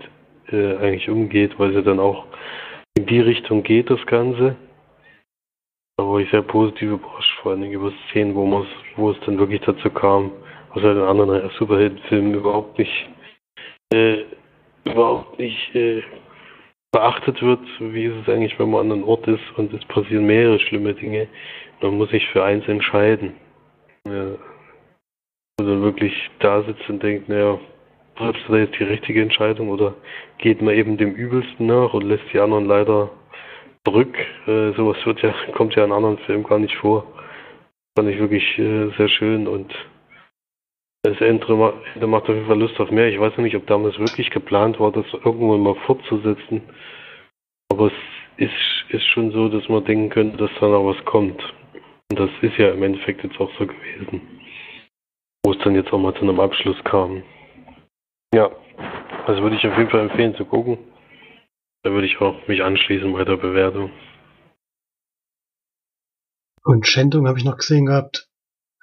äh, eigentlich umgeht, weil es ja dann auch in die Richtung geht, das Ganze. Da war ich sehr positiv überrascht, vor allem über Szenen, wo, wo es dann wirklich dazu kam, was halt in anderen Superheldenfilmen überhaupt nicht, äh, überhaupt nicht äh, beachtet wird, wie ist es eigentlich, wenn man an einem Ort ist und es passieren mehrere schlimme Dinge. Man muss sich für eins entscheiden. Ja. Oder wirklich da sitzt und denkt, naja, triffst du da jetzt die richtige Entscheidung oder geht man eben dem Übelsten nach und lässt die anderen leider zurück. Äh, sowas wird ja, kommt ja in anderen Filmen gar nicht vor. Fand ich wirklich äh, sehr schön und das Ende macht auf jeden Fall Lust auf mehr. Ich weiß nicht, ob damals wirklich geplant war, das irgendwann mal fortzusetzen. Aber es ist, ist schon so, dass man denken könnte, dass da noch was kommt. Und das ist ja im Endeffekt jetzt auch so gewesen. Wo es dann jetzt auch mal zu einem Abschluss kam. Ja, also würde ich auf jeden Fall empfehlen zu gucken. Da würde ich auch mich anschließen bei der Bewertung. Und Schändung habe ich noch gesehen gehabt.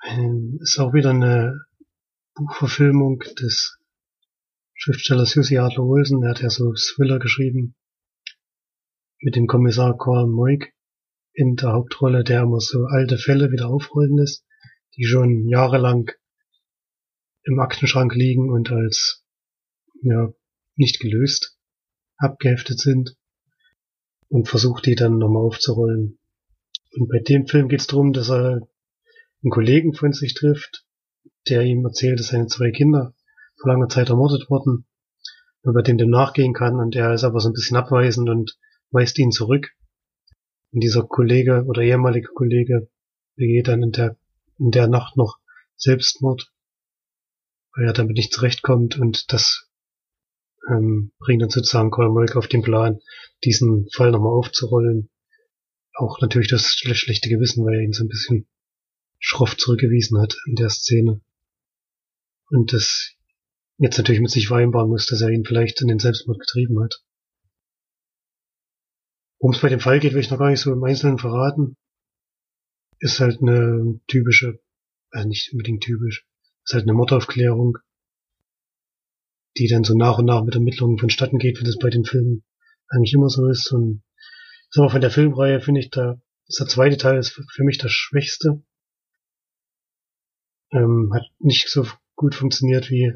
Ähm, ist auch wieder eine Buchverfilmung des Schriftstellers Jussi Adler Olsen. Der hat ja so Thriller geschrieben. Mit dem Kommissar Carl Moik in der Hauptrolle, der immer so alte Fälle wieder aufrollen lässt, die schon jahrelang im Aktenschrank liegen und als ja nicht gelöst abgeheftet sind. und versucht die dann nochmal aufzurollen. Und bei dem Film geht es darum, dass er einen Kollegen von sich trifft, der ihm erzählt, dass seine zwei Kinder vor langer Zeit ermordet wurden und bei dem dem nachgehen kann und er ist aber so ein bisschen abweisend und weist ihn zurück. Und dieser Kollege oder ehemalige Kollege begeht dann in der, in der Nacht noch Selbstmord, weil er damit nicht zurechtkommt und das ähm, bringt dann sozusagen Molk auf den Plan, diesen Fall nochmal aufzurollen. Auch natürlich das schlechte Gewissen, weil er ihn so ein bisschen schroff zurückgewiesen hat in der Szene. Und das jetzt natürlich mit sich vereinbaren muss, dass er ihn vielleicht in den Selbstmord getrieben hat. Worum es bei dem Fall geht, will ich noch gar nicht so im Einzelnen verraten. Ist halt eine typische, also nicht unbedingt typisch, ist halt eine Mordaufklärung, die dann so nach und nach mit Ermittlungen vonstatten geht, wie das bei den Filmen eigentlich immer so ist. Und ist aber von der Filmreihe finde ich da, ist der zweite Teil ist für mich das Schwächste. Ähm, hat nicht so gut funktioniert wie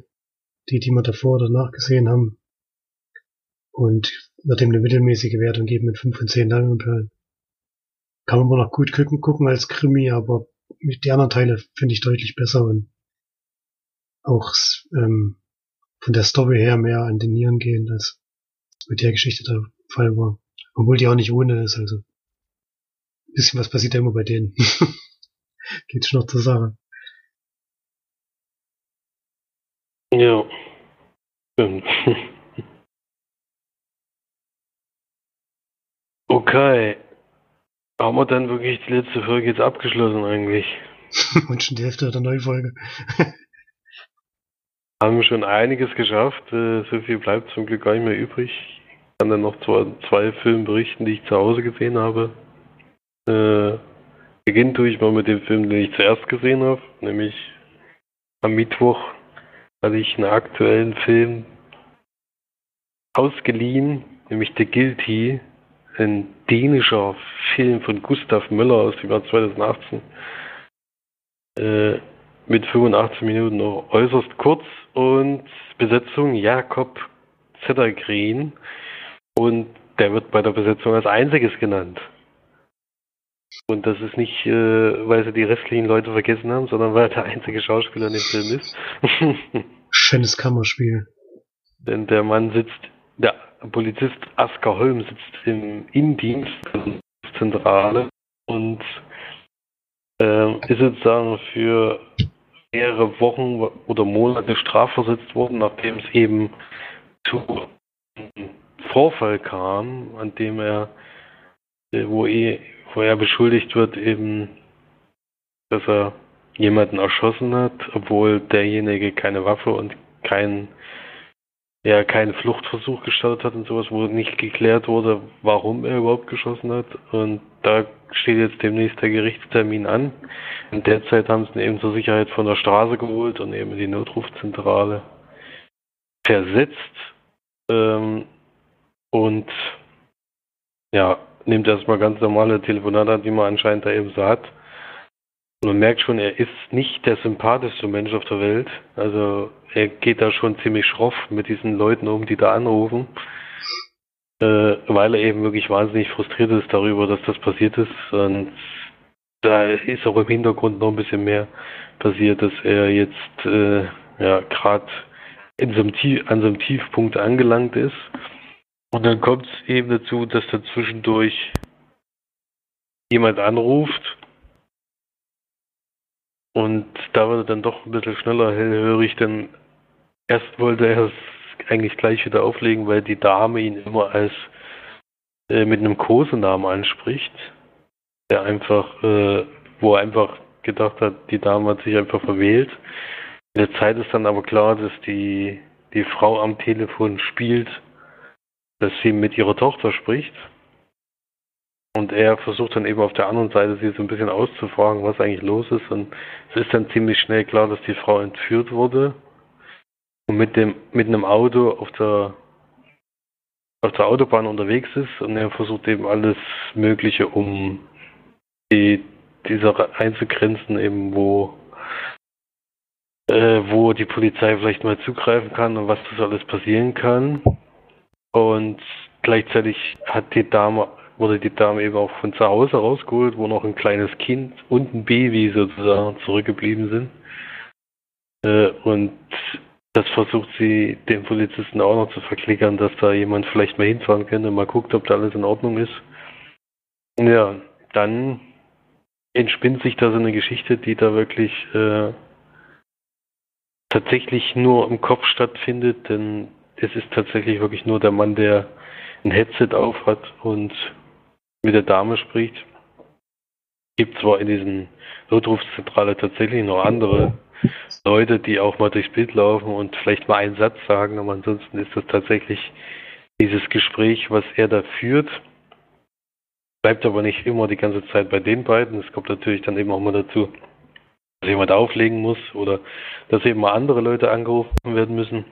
die, die wir davor oder danach gesehen haben. Und wird ihm eine mittelmäßige Wertung geben mit 5 von 10 Leinwandperlen. Kann man wohl noch gut gucken, gucken als Krimi, aber die anderen Teile finde ich deutlich besser und auch ähm, von der Story her mehr an den Nieren gehen, als mit der Geschichte der Fall war. Obwohl die auch nicht ohne ist, also. Ein bisschen was passiert ja immer bei denen. Geht schon noch zur Sache. Ja. Stimmt. okay. Haben wir dann wirklich die letzte Folge jetzt abgeschlossen eigentlich? Und schon die Hälfte der neuen Folge. haben schon einiges geschafft. Äh, so viel bleibt zum Glück gar nicht mehr übrig. Ich kann dann noch zwei, zwei Filme berichten, die ich zu Hause gesehen habe. Äh, beginnen tue ich mal mit dem Film, den ich zuerst gesehen habe, nämlich am Mittwoch hatte ich einen aktuellen Film ausgeliehen, nämlich The Guilty, ein dänischer Film von Gustav Müller aus dem Jahr 2018. Äh, mit 85 Minuten noch äußerst kurz und Besetzung Jakob Zettergreen und der wird bei der Besetzung als einziges genannt. Und das ist nicht, äh, weil sie die restlichen Leute vergessen haben, sondern weil er der einzige Schauspieler in dem Film ist. Schönes Kammerspiel. Denn der Mann sitzt, der Polizist Asker Holm sitzt im Innendienst, Zentrale und äh, ist sozusagen für mehrere Wochen oder Monate strafversetzt worden, nachdem es eben zu einem Vorfall kam, an dem er, äh, wo er, wo er beschuldigt wird, eben, dass er jemanden erschossen hat, obwohl derjenige keine Waffe und kein ja keinen Fluchtversuch gestartet hat und sowas, wo nicht geklärt wurde, warum er überhaupt geschossen hat. Und da steht jetzt demnächst der Gerichtstermin an. In der Zeit haben sie ihn eben zur Sicherheit von der Straße geholt und eben in die Notrufzentrale versetzt. Ähm, und ja, nimmt erstmal ganz normale Telefonate an, die man anscheinend da eben so hat. Und man merkt schon, er ist nicht der sympathischste Mensch auf der Welt. Also er geht da schon ziemlich schroff mit diesen Leuten um, die da anrufen, äh, weil er eben wirklich wahnsinnig frustriert ist darüber, dass das passiert ist. Und da ist auch im Hintergrund noch ein bisschen mehr passiert, dass er jetzt äh, ja gerade an so einem Tiefpunkt angelangt ist. Und dann kommt es eben dazu, dass da zwischendurch jemand anruft. Und da wurde dann doch ein bisschen schneller hellhörig, denn erst wollte er es eigentlich gleich wieder auflegen, weil die Dame ihn immer als äh, mit einem Kosenamen anspricht, der einfach, äh, wo er einfach gedacht hat, die Dame hat sich einfach verwählt. In der Zeit ist dann aber klar, dass die, die Frau am Telefon spielt, dass sie mit ihrer Tochter spricht. Und er versucht dann eben auf der anderen Seite sie so ein bisschen auszufragen, was eigentlich los ist. Und es ist dann ziemlich schnell klar, dass die Frau entführt wurde und mit dem mit einem Auto auf der auf der Autobahn unterwegs ist und er versucht eben alles Mögliche, um die diese einzugrenzen, eben wo äh, wo die Polizei vielleicht mal zugreifen kann und was das alles passieren kann. Und gleichzeitig hat die Dame wurde die Dame eben auch von zu Hause rausgeholt, wo noch ein kleines Kind und ein Baby sozusagen zurückgeblieben sind. Äh, und das versucht sie dem Polizisten auch noch zu verklickern, dass da jemand vielleicht mal hinfahren könnte, mal guckt, ob da alles in Ordnung ist. Ja, dann entspinnt sich da so eine Geschichte, die da wirklich äh, tatsächlich nur im Kopf stattfindet, denn es ist tatsächlich wirklich nur der Mann, der ein Headset auf hat und mit der Dame spricht. Gibt zwar in diesen Notrufzentrale tatsächlich noch andere Leute, die auch mal durchs Bild laufen und vielleicht mal einen Satz sagen, aber ansonsten ist das tatsächlich dieses Gespräch, was er da führt. Bleibt aber nicht immer die ganze Zeit bei den beiden. Es kommt natürlich dann eben auch mal dazu, dass jemand auflegen muss oder dass eben mal andere Leute angerufen werden müssen.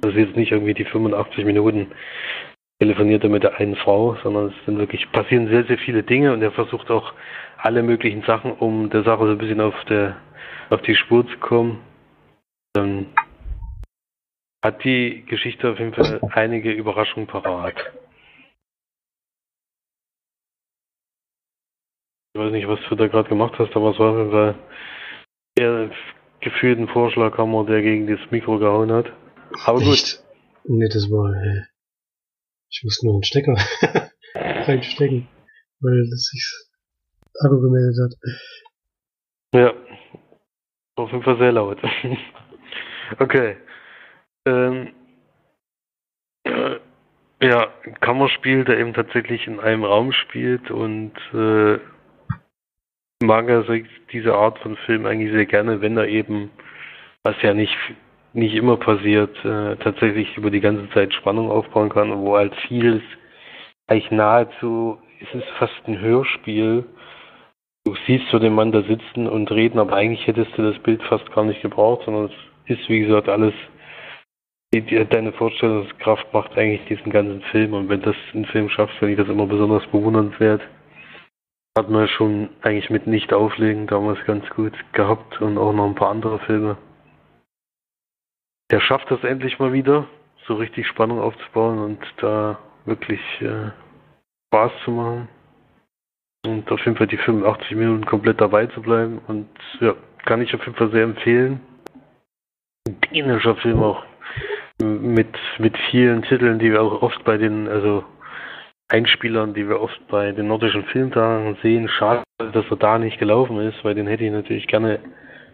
Das ist jetzt nicht irgendwie die 85 Minuten telefoniert er mit der einen Frau, sondern es sind wirklich passieren sehr, sehr viele Dinge und er versucht auch alle möglichen Sachen, um der Sache so ein bisschen auf der auf die Spur zu kommen. Dann hat die Geschichte auf jeden Fall einige Überraschungen parat. Ich weiß nicht, was du da gerade gemacht hast, aber es war auf jeden Fall eher gefühlt ein Vorschlaghammer, der gegen das Mikro gehauen hat. Aber Echt? gut. Nee, das war, äh, ich muss nur einen Stecker reinstecken, weil das sich Akku gemeldet hat. Ja. Auf jeden Fall sehr laut. okay. Ähm, äh, ja, Kammerspiel, der eben tatsächlich in einem Raum spielt und äh, mag er diese Art von Film eigentlich sehr gerne, wenn er eben, was ja nicht nicht immer passiert, äh, tatsächlich über die ganze Zeit Spannung aufbauen kann, wo halt vieles eigentlich nahezu, es ist fast ein Hörspiel. Du siehst so den Mann da sitzen und reden, aber eigentlich hättest du das Bild fast gar nicht gebraucht, sondern es ist, wie gesagt, alles, die, die, deine Vorstellungskraft macht eigentlich diesen ganzen Film und wenn das ein Film schafft, finde ich das immer besonders bewundernswert. Hat man schon eigentlich mit Nicht-Auflegen damals ganz gut gehabt und auch noch ein paar andere Filme der schafft das endlich mal wieder, so richtig Spannung aufzubauen und da wirklich äh, Spaß zu machen. Und auf jeden Fall die 85 Minuten komplett dabei zu bleiben. Und ja, kann ich auf jeden Fall sehr empfehlen. Ein dänischer Film auch mit, mit vielen Titeln, die wir auch oft bei den, also Einspielern, die wir oft bei den nordischen Filmtagen sehen. Schade, dass er da nicht gelaufen ist, weil den hätte ich natürlich gerne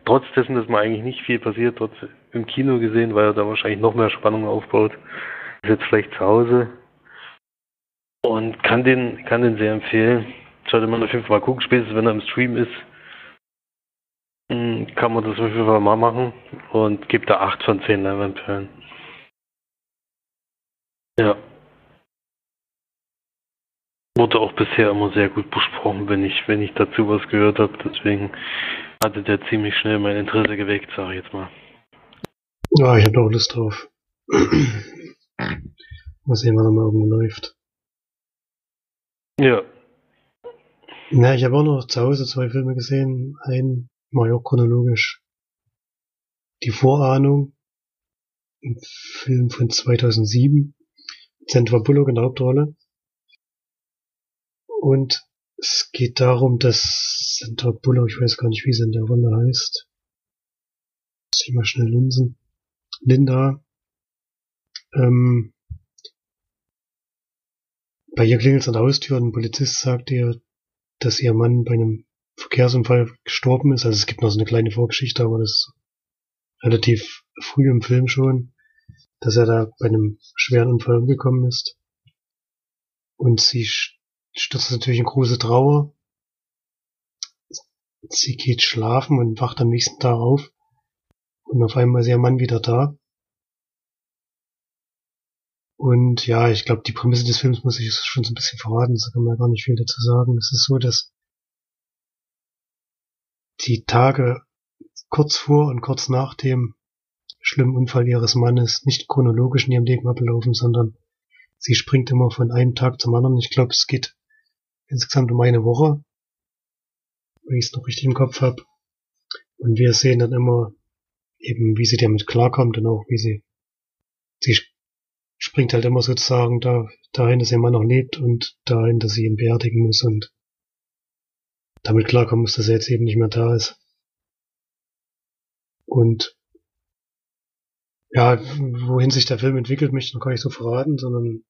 trotz dessen, dass mal eigentlich nicht viel passiert, trotz im Kino gesehen, weil er da wahrscheinlich noch mehr Spannung aufbaut. Ist jetzt vielleicht zu Hause. Und kann den, kann den sehr empfehlen. Sollte man auf jeden Fall mal gucken, spätestens wenn er im Stream ist, hm, kann man das auf jeden Fall mal machen und gibt da 8 von 10 Leinwandperlen. Ja. Wurde auch bisher immer sehr gut besprochen, wenn ich, wenn ich dazu was gehört habe. Deswegen hatte der ziemlich schnell mein Interesse geweckt, sage ich jetzt mal. Ja, ich habe auch Lust drauf. mal sehen, was da mal irgendwo läuft. Ja. Na, ich habe auch noch zu Hause zwei Filme gesehen. Ein, mal auch chronologisch. Die Vorahnung. Ein Film von 2007. Sandra Bullock in der Hauptrolle. Und es geht darum, dass Sandra Bullock, ich weiß gar nicht, wie sie in der Rolle heißt. Muss ich mal schnell linsen. Linda. Ähm, bei ihr klingelt es an der Haustür und ein Polizist sagt ihr, dass ihr Mann bei einem Verkehrsunfall gestorben ist. Also es gibt noch so eine kleine Vorgeschichte, aber das ist relativ früh im Film schon, dass er da bei einem schweren Unfall umgekommen ist. Und sie stürzt natürlich in große Trauer. Sie geht schlafen und wacht am nächsten Tag auf. Und auf einmal ist ihr Mann wieder da. Und ja, ich glaube, die Prämisse des Films muss ich schon so ein bisschen verraten, da kann man gar nicht viel dazu sagen. Es ist so, dass die Tage kurz vor und kurz nach dem schlimmen Unfall ihres Mannes nicht chronologisch in ihrem Leben ablaufen, sondern sie springt immer von einem Tag zum anderen. Ich glaube, es geht insgesamt um eine Woche, wenn ich es noch richtig im Kopf habe. Und wir sehen dann immer eben, wie sie damit klarkommt und auch wie sie, sie springt halt immer sozusagen da, dahin, dass ihr Mann noch lebt und dahin, dass sie ihn beerdigen muss und damit klarkommen muss, dass er jetzt eben nicht mehr da ist. Und ja, wohin sich der Film entwickelt, möchte ich noch gar nicht so verraten, sondern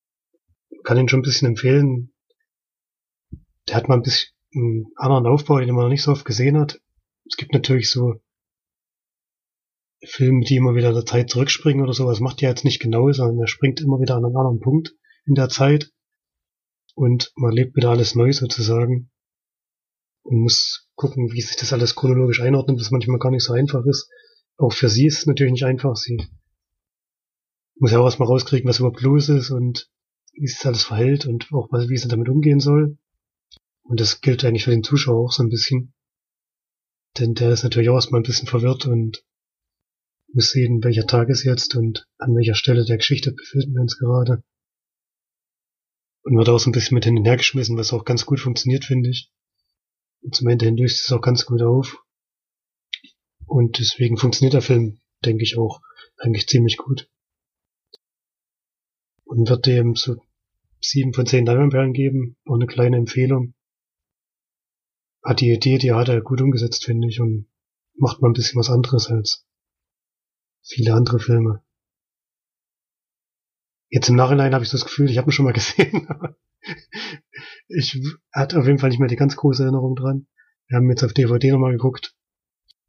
kann ihn schon ein bisschen empfehlen. Der hat mal ein bisschen einen anderen Aufbau, den man noch nicht so oft gesehen hat. Es gibt natürlich so Filme, die immer wieder in der Zeit zurückspringen oder sowas, macht er jetzt nicht genau, sondern er springt immer wieder an einen anderen Punkt in der Zeit und man lebt wieder alles neu sozusagen und muss gucken, wie sich das alles chronologisch einordnet, was manchmal gar nicht so einfach ist. Auch für sie ist es natürlich nicht einfach. Sie muss ja auch erstmal rauskriegen, was überhaupt los ist und wie sich das alles verhält und auch wie sie damit umgehen soll. Und das gilt eigentlich für den Zuschauer auch so ein bisschen. Denn der ist natürlich auch erstmal ein bisschen verwirrt und muss sehen, welcher Tag ist jetzt und an welcher Stelle der Geschichte befinden wir uns gerade. Und wird auch so ein bisschen mit hin und her geschmissen, was auch ganz gut funktioniert, finde ich. Und zum Ende hin löst es auch ganz gut auf. Und deswegen funktioniert der Film, denke ich, auch eigentlich ziemlich gut. Und wird dem so sieben von zehn Leinwandperlen geben. Auch eine kleine Empfehlung. Hat die Idee, die hat er gut umgesetzt, finde ich, und macht mal ein bisschen was anderes als viele andere Filme. Jetzt im Nachhinein habe ich so das Gefühl, ich habe ihn schon mal gesehen. ich hatte auf jeden Fall nicht mehr die ganz große Erinnerung dran. Wir haben jetzt auf DVD nochmal geguckt.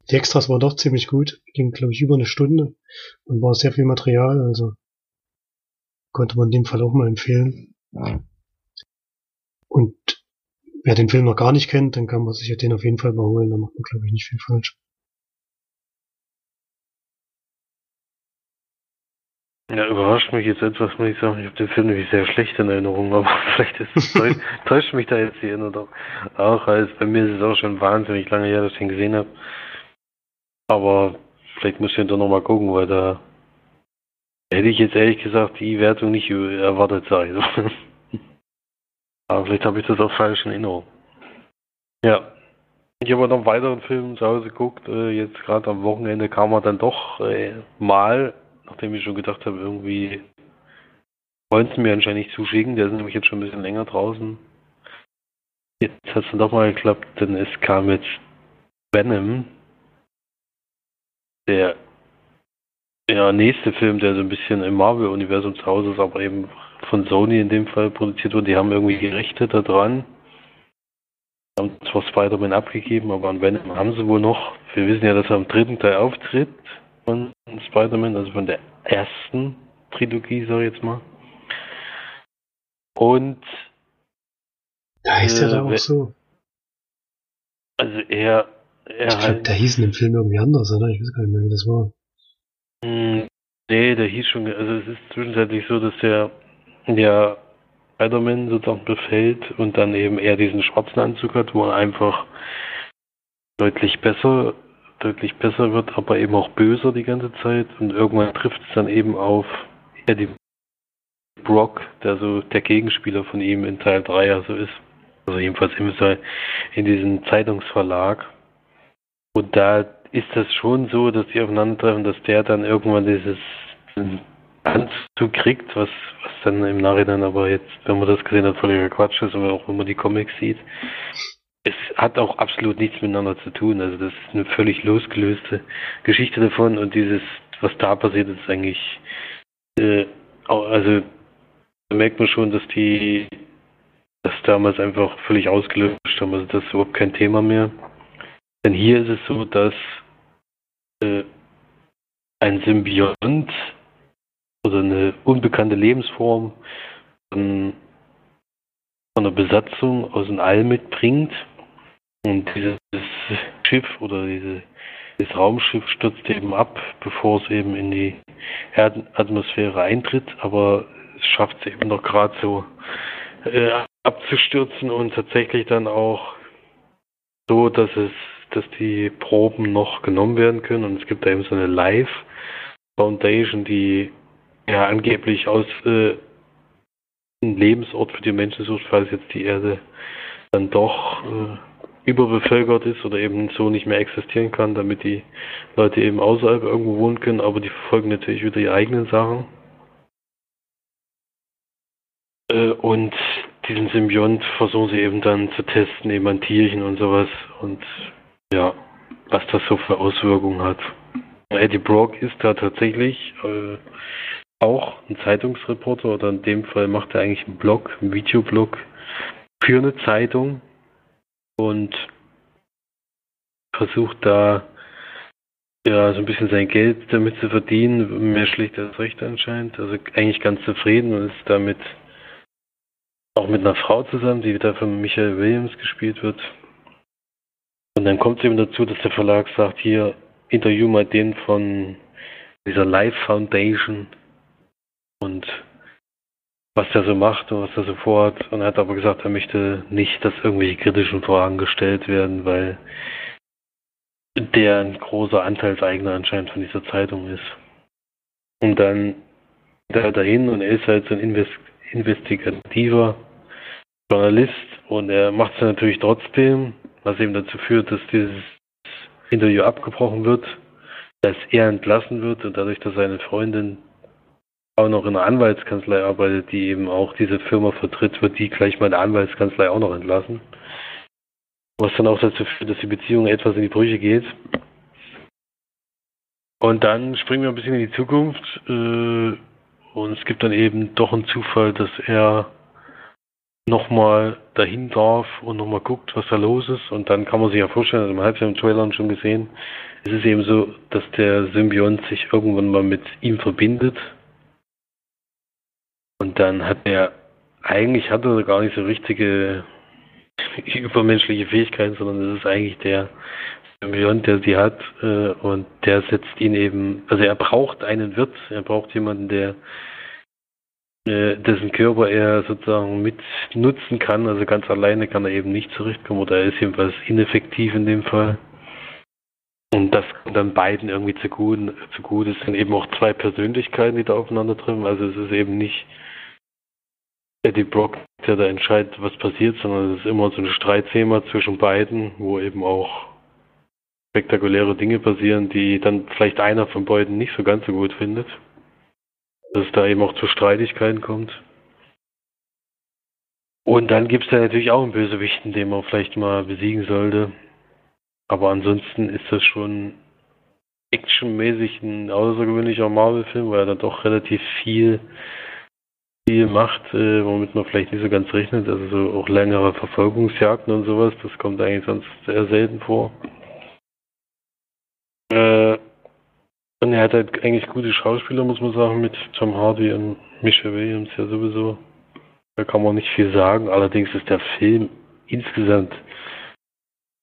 Die Extras waren doch ziemlich gut. Ging, glaube ich, über eine Stunde und war sehr viel Material, also konnte man in dem Fall auch mal empfehlen. Und wer den Film noch gar nicht kennt, dann kann man sich den auf jeden Fall mal holen. Da macht man, glaube ich, nicht viel falsch. Ja, überrascht mich jetzt etwas, muss ich sagen. Ich habe den Film nämlich sehr schlecht in Erinnerung, aber vielleicht ist es täuscht mich da jetzt die Erinnerung auch. Also bei mir ist es auch schon wahnsinnig lange her, dass ich ihn gesehen habe. Aber vielleicht muss ich ihn doch nochmal gucken, weil da hätte ich jetzt ehrlich gesagt die Wertung nicht erwartet, sage ich so. aber vielleicht habe ich das auch falsch in Erinnerung. Ja. Ich habe noch einen weiteren Film zu Hause geguckt. Äh, jetzt gerade am Wochenende kam er dann doch äh, mal nachdem ich schon gedacht habe, irgendwie wollen sie mir anscheinend nicht zuschicken, der ist nämlich jetzt schon ein bisschen länger draußen. Jetzt hat es dann doch mal geklappt, denn es kam jetzt Venom, der ja, nächste Film, der so ein bisschen im Marvel-Universum zu Hause ist, aber eben von Sony in dem Fall produziert wurde. Die haben irgendwie die Rechte da dran. Haben zwar Spider-Man abgegeben, aber an Venom haben sie wohl noch. Wir wissen ja, dass er am dritten Teil auftritt von Spider-Man, also von der ersten Trilogie, sag ich jetzt mal. Und da heißt äh, er da auch so. Also er, er ich halt. der hieß in dem Film irgendwie anders, oder? Ich weiß gar nicht mehr, wie das war. Hm, nee, der hieß schon, also es ist zwischenzeitlich so, dass der ja Spider-Man sozusagen befällt und dann eben er diesen schwarzen Anzug hat, wo er einfach deutlich besser deutlich besser wird, aber eben auch böser die ganze Zeit. Und irgendwann trifft es dann eben auf Eddie Brock, der so der Gegenspieler von ihm in Teil 3 also ist. Also jedenfalls in diesem Zeitungsverlag. Und da ist das schon so, dass die aufeinandertreffen, dass der dann irgendwann dieses Anzug kriegt, was, was dann im Nachhinein aber jetzt, wenn man das gesehen hat, völliger Quatsch ist, oder auch wenn man die Comics sieht es hat auch absolut nichts miteinander zu tun. Also das ist eine völlig losgelöste Geschichte davon und dieses, was da passiert, ist eigentlich, äh, also da merkt man schon, dass die das damals einfach völlig ausgelöscht haben. Also das ist überhaupt kein Thema mehr. Denn hier ist es so, dass äh, ein Symbiont oder eine unbekannte Lebensform von, von einer Besatzung aus dem All mitbringt. Und dieses Schiff oder diese, dieses Raumschiff stürzt eben ab, bevor es eben in die Erdatmosphäre eintritt, aber es schafft es eben noch gerade so äh, abzustürzen und tatsächlich dann auch so, dass es, dass die Proben noch genommen werden können. Und es gibt da eben so eine Live Foundation, die ja angeblich aus äh, einen Lebensort für die Menschen sucht, falls jetzt die Erde dann doch äh, überbevölkert ist oder eben so nicht mehr existieren kann, damit die Leute eben außerhalb irgendwo wohnen können, aber die verfolgen natürlich wieder ihre eigenen Sachen. Äh, und diesen Symbiont versuchen sie eben dann zu testen, eben an Tierchen und sowas. Und ja, was das so für Auswirkungen hat. Eddie Brock ist da tatsächlich äh, auch ein Zeitungsreporter oder in dem Fall macht er eigentlich einen Blog, einen Videoblog für eine Zeitung und versucht da ja so ein bisschen sein Geld damit zu verdienen, mehr schlecht als recht anscheinend. Also eigentlich ganz zufrieden und ist damit auch mit einer Frau zusammen, die wieder von Michael Williams gespielt wird. Und dann kommt es eben dazu, dass der Verlag sagt, hier, interview mal den von dieser Life Foundation und was der so macht und was er so vorhat. Und er hat aber gesagt, er möchte nicht, dass irgendwelche kritischen Fragen gestellt werden, weil der ein großer Anteilseigner anscheinend von dieser Zeitung ist. Und dann er dahin und er ist halt so ein Invest investigativer Journalist und er macht es natürlich trotzdem, was eben dazu führt, dass dieses Interview abgebrochen wird, dass er entlassen wird und dadurch, dass seine Freundin auch noch in einer Anwaltskanzlei arbeitet, die eben auch diese Firma vertritt, wird die gleich mal in der Anwaltskanzlei auch noch entlassen. Was dann auch dazu führt, dass die Beziehung etwas in die Brüche geht. Und dann springen wir ein bisschen in die Zukunft. Äh, und es gibt dann eben doch einen Zufall, dass er nochmal dahin darf und nochmal guckt, was da los ist. Und dann kann man sich ja vorstellen, also man hat es ja im Trailer schon gesehen, es ist eben so, dass der Symbiont sich irgendwann mal mit ihm verbindet. Und dann hat er, eigentlich hat er gar nicht so richtige übermenschliche Fähigkeiten, sondern es ist eigentlich der Symbiont, der sie hat. Äh, und der setzt ihn eben, also er braucht einen Wirt, er braucht jemanden, der äh, dessen Körper er sozusagen mit nutzen kann. Also ganz alleine kann er eben nicht zurechtkommen oder er ist jedenfalls ineffektiv in dem Fall. Und das kommt dann beiden irgendwie zugute. zugute. Es sind eben auch zwei Persönlichkeiten, die da aufeinander treffen. Also es ist eben nicht Eddie Brock, der da entscheidet, was passiert, sondern es ist immer so ein Streitthema zwischen beiden, wo eben auch spektakuläre Dinge passieren, die dann vielleicht einer von beiden nicht so ganz so gut findet dass es da eben auch zu Streitigkeiten kommt. Und dann gibt es da natürlich auch einen Bösewichten, den man vielleicht mal besiegen sollte. Aber ansonsten ist das schon actionmäßig ein außergewöhnlicher Marvel-Film, weil er dann doch relativ viel, viel macht, äh, womit man vielleicht nicht so ganz rechnet. Also so auch längere Verfolgungsjagden und sowas, das kommt eigentlich sonst sehr selten vor. Äh, und er hat halt eigentlich gute Schauspieler, muss man sagen, mit Tom Hardy und Michelle Williams ja sowieso. Da kann man nicht viel sagen. Allerdings ist der Film insgesamt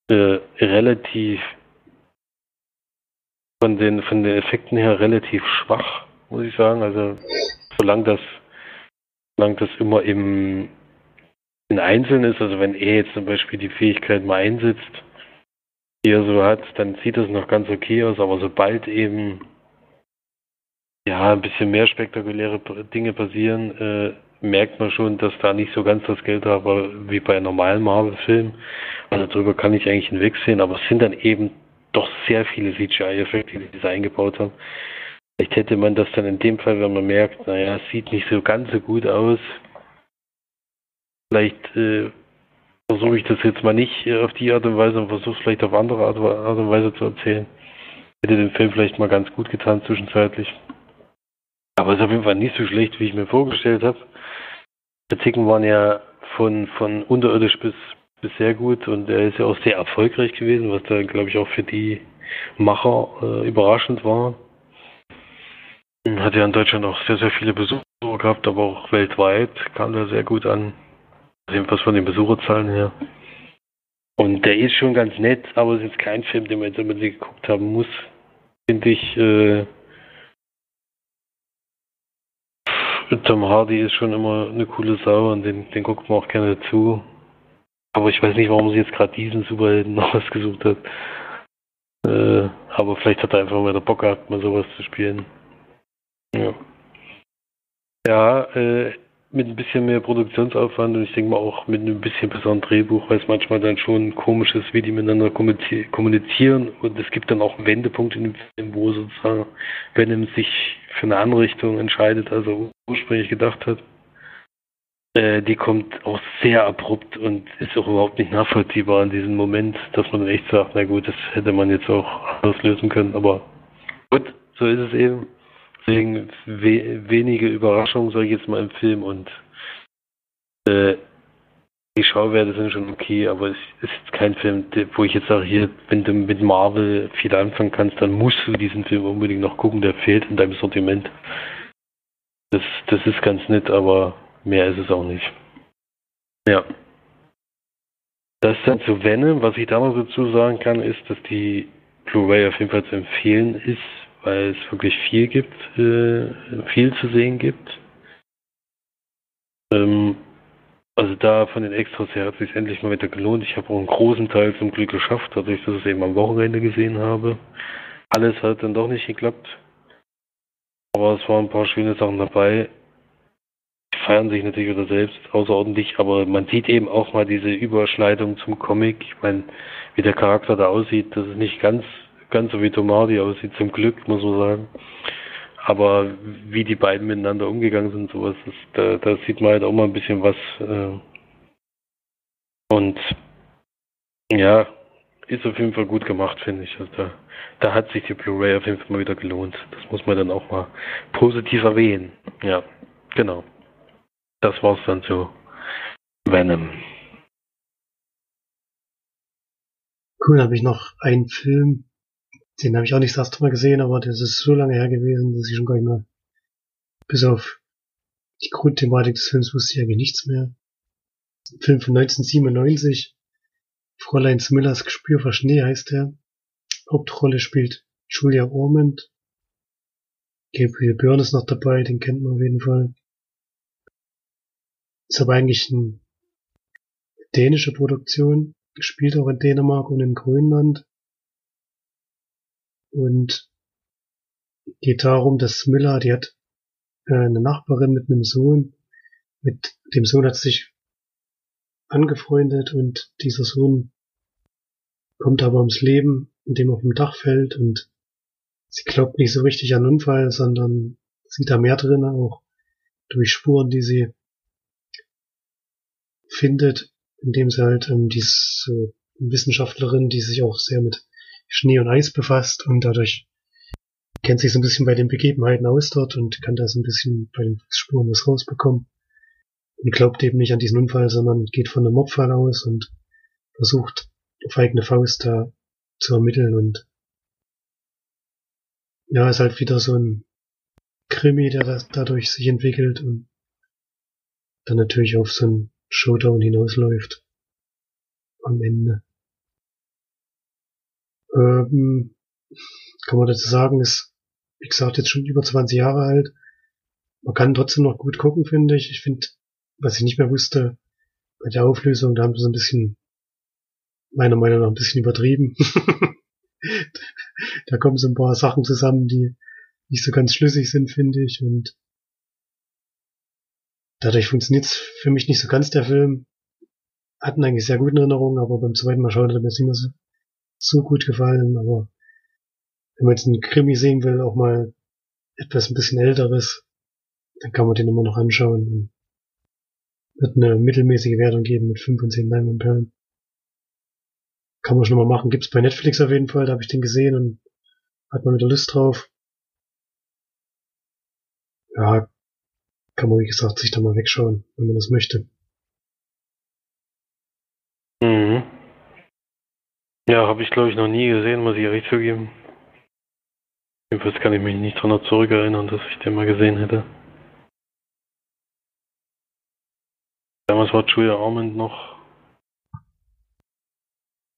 äh, relativ von den von den Effekten her relativ schwach, muss ich sagen. Also solange das solange das immer im in Einzelnen ist, also wenn er jetzt zum Beispiel die Fähigkeit mal einsetzt, die er so hat, dann sieht das noch ganz okay aus, aber sobald eben ja ein bisschen mehr spektakuläre Dinge passieren, äh, merkt man schon, dass da nicht so ganz das Geld war wie bei normalen Marvel-Film. Also darüber kann ich eigentlich hinwegsehen, aber es sind dann eben doch sehr viele CGI-Effekte, die sie eingebaut haben. Vielleicht hätte man das dann in dem Fall, wenn man merkt, naja, es sieht nicht so ganz so gut aus. Vielleicht äh, versuche ich das jetzt mal nicht äh, auf die Art und Weise und versuche es vielleicht auf andere Art, Art und Weise zu erzählen. Hätte den Film vielleicht mal ganz gut getan zwischenzeitlich. Aber es ist auf jeden Fall nicht so schlecht, wie ich mir vorgestellt habe. Kritiken waren ja von, von unterirdisch bis, bis sehr gut und er ist ja auch sehr erfolgreich gewesen, was da, glaube ich, auch für die Macher äh, überraschend war. Hat ja in Deutschland auch sehr, sehr viele Besucher gehabt, aber auch weltweit kam er sehr gut an. Jedenfalls von den Besucherzahlen her. Und der ist schon ganz nett, aber es ist jetzt kein Film, den man jetzt unbedingt geguckt haben muss. Finde ich, äh, Tom Hardy ist schon immer eine coole Sau und den, den guckt man auch gerne zu. Aber ich weiß nicht, warum sie jetzt gerade diesen Superhelden noch ausgesucht hat. Äh, aber vielleicht hat er einfach mal der Bock gehabt, mal sowas zu spielen. Ja. Ja, äh, mit ein bisschen mehr Produktionsaufwand und ich denke mal auch mit einem bisschen besseren Drehbuch, weil es manchmal dann schon komisch ist, wie die miteinander kommunizieren und es gibt dann auch Wendepunkte in dem Film, wo sozusagen Venom sich für eine andere Richtung entscheidet, als er ursprünglich gedacht hat. Äh, die kommt auch sehr abrupt und ist auch überhaupt nicht nachvollziehbar in diesem Moment, dass man echt sagt, na gut, das hätte man jetzt auch anders lösen können, aber gut, so ist es eben. Deswegen we wenige Überraschungen, sage ich jetzt mal, im Film und äh, die Schauwerte sind schon okay, aber es ist kein Film, wo ich jetzt sage, hier, wenn du mit Marvel viel anfangen kannst, dann musst du diesen Film unbedingt noch gucken, der fehlt in deinem Sortiment. Das, das ist ganz nett, aber mehr ist es auch nicht. Ja. Das dann zu Venom, was ich da noch dazu sagen kann, ist, dass die Blu-ray auf jeden Fall zu empfehlen ist, weil es wirklich viel gibt, äh, viel zu sehen gibt. Ähm, also da von den Extras her hat es sich endlich mal wieder gelohnt. Ich habe auch einen großen Teil zum Glück geschafft, dadurch, dass ich es eben am Wochenende gesehen habe. Alles hat dann doch nicht geklappt. Aber es waren ein paar schöne Sachen dabei. Die feiern sich natürlich wieder selbst außerordentlich, aber man sieht eben auch mal diese Überschneidung zum Comic. Ich meine, wie der Charakter da aussieht, das ist nicht ganz, ganz so wie Tomardi aussieht, zum Glück, muss man sagen. Aber wie die beiden miteinander umgegangen sind, sowas, ist, da, da sieht man halt auch mal ein bisschen was. Äh, und ja, ist auf jeden Fall gut gemacht, finde ich. Also da, da hat sich die Blu-ray auf jeden Fall mal wieder gelohnt. Das muss man dann auch mal positiv erwähnen. Ja, genau. Das war's dann zu Venom. Cool, habe ich noch einen Film, den habe ich auch nicht das erste Mal gesehen, aber das ist so lange her gewesen, dass ich schon gar nicht mehr, bis auf die Grundthematik des Films wusste ich eigentlich nichts mehr. Ein Film von 1997. Fräulein Smillers Gespür für Schnee heißt er. Hauptrolle spielt Julia Ormond. Gabriel Byrne ist noch dabei, den kennt man auf jeden Fall. Ist aber eigentlich eine dänische Produktion, gespielt auch in Dänemark und in Grönland und geht darum, dass Miller, die hat äh, eine Nachbarin mit einem Sohn, mit dem Sohn hat sich angefreundet und dieser Sohn kommt aber ums Leben, indem er vom Dach fällt und sie glaubt nicht so richtig an Unfall, sondern sieht da mehr drin, auch durch Spuren, die sie findet, indem sie halt ähm, die so Wissenschaftlerin, die sich auch sehr mit Schnee und Eis befasst und dadurch kennt sich so ein bisschen bei den Begebenheiten aus dort und kann da so ein bisschen bei den Spuren was rausbekommen. Und glaubt eben nicht an diesen Unfall, sondern geht von einem Mordfall aus und versucht auf eigene Faust da zu ermitteln und ja, ist halt wieder so ein Krimi, der das dadurch sich entwickelt und dann natürlich auf so ein Showdown hinausläuft am Ende. Ähm, kann man dazu sagen, ist, wie gesagt, jetzt schon über 20 Jahre alt. Man kann trotzdem noch gut gucken, finde ich. Ich finde, was ich nicht mehr wusste, bei der Auflösung, da haben sie so ein bisschen, meiner Meinung nach, ein bisschen übertrieben. da kommen so ein paar Sachen zusammen, die nicht so ganz schlüssig sind, finde ich. Und dadurch funktioniert es für mich nicht so ganz, der Film. Hatten eigentlich sehr gute Erinnerungen, aber beim zweiten Mal schauen hat er mir nicht mehr so so gut gefallen, aber wenn man jetzt einen Krimi sehen will, auch mal etwas ein bisschen älteres, dann kann man den immer noch anschauen und wird eine mittelmäßige Wertung geben mit 5 und 10 Leinwandperlen. Kann man schon mal machen. Gibt's bei Netflix auf jeden Fall, da habe ich den gesehen und hat man wieder Lust drauf. Ja, kann man wie gesagt sich da mal wegschauen, wenn man das möchte. Ja, habe ich glaube ich noch nie gesehen, muss ich ehrlich zugeben. Jedenfalls kann ich mich nicht daran zurückerinnern, dass ich den mal gesehen hätte. Damals war Julia Ormond noch.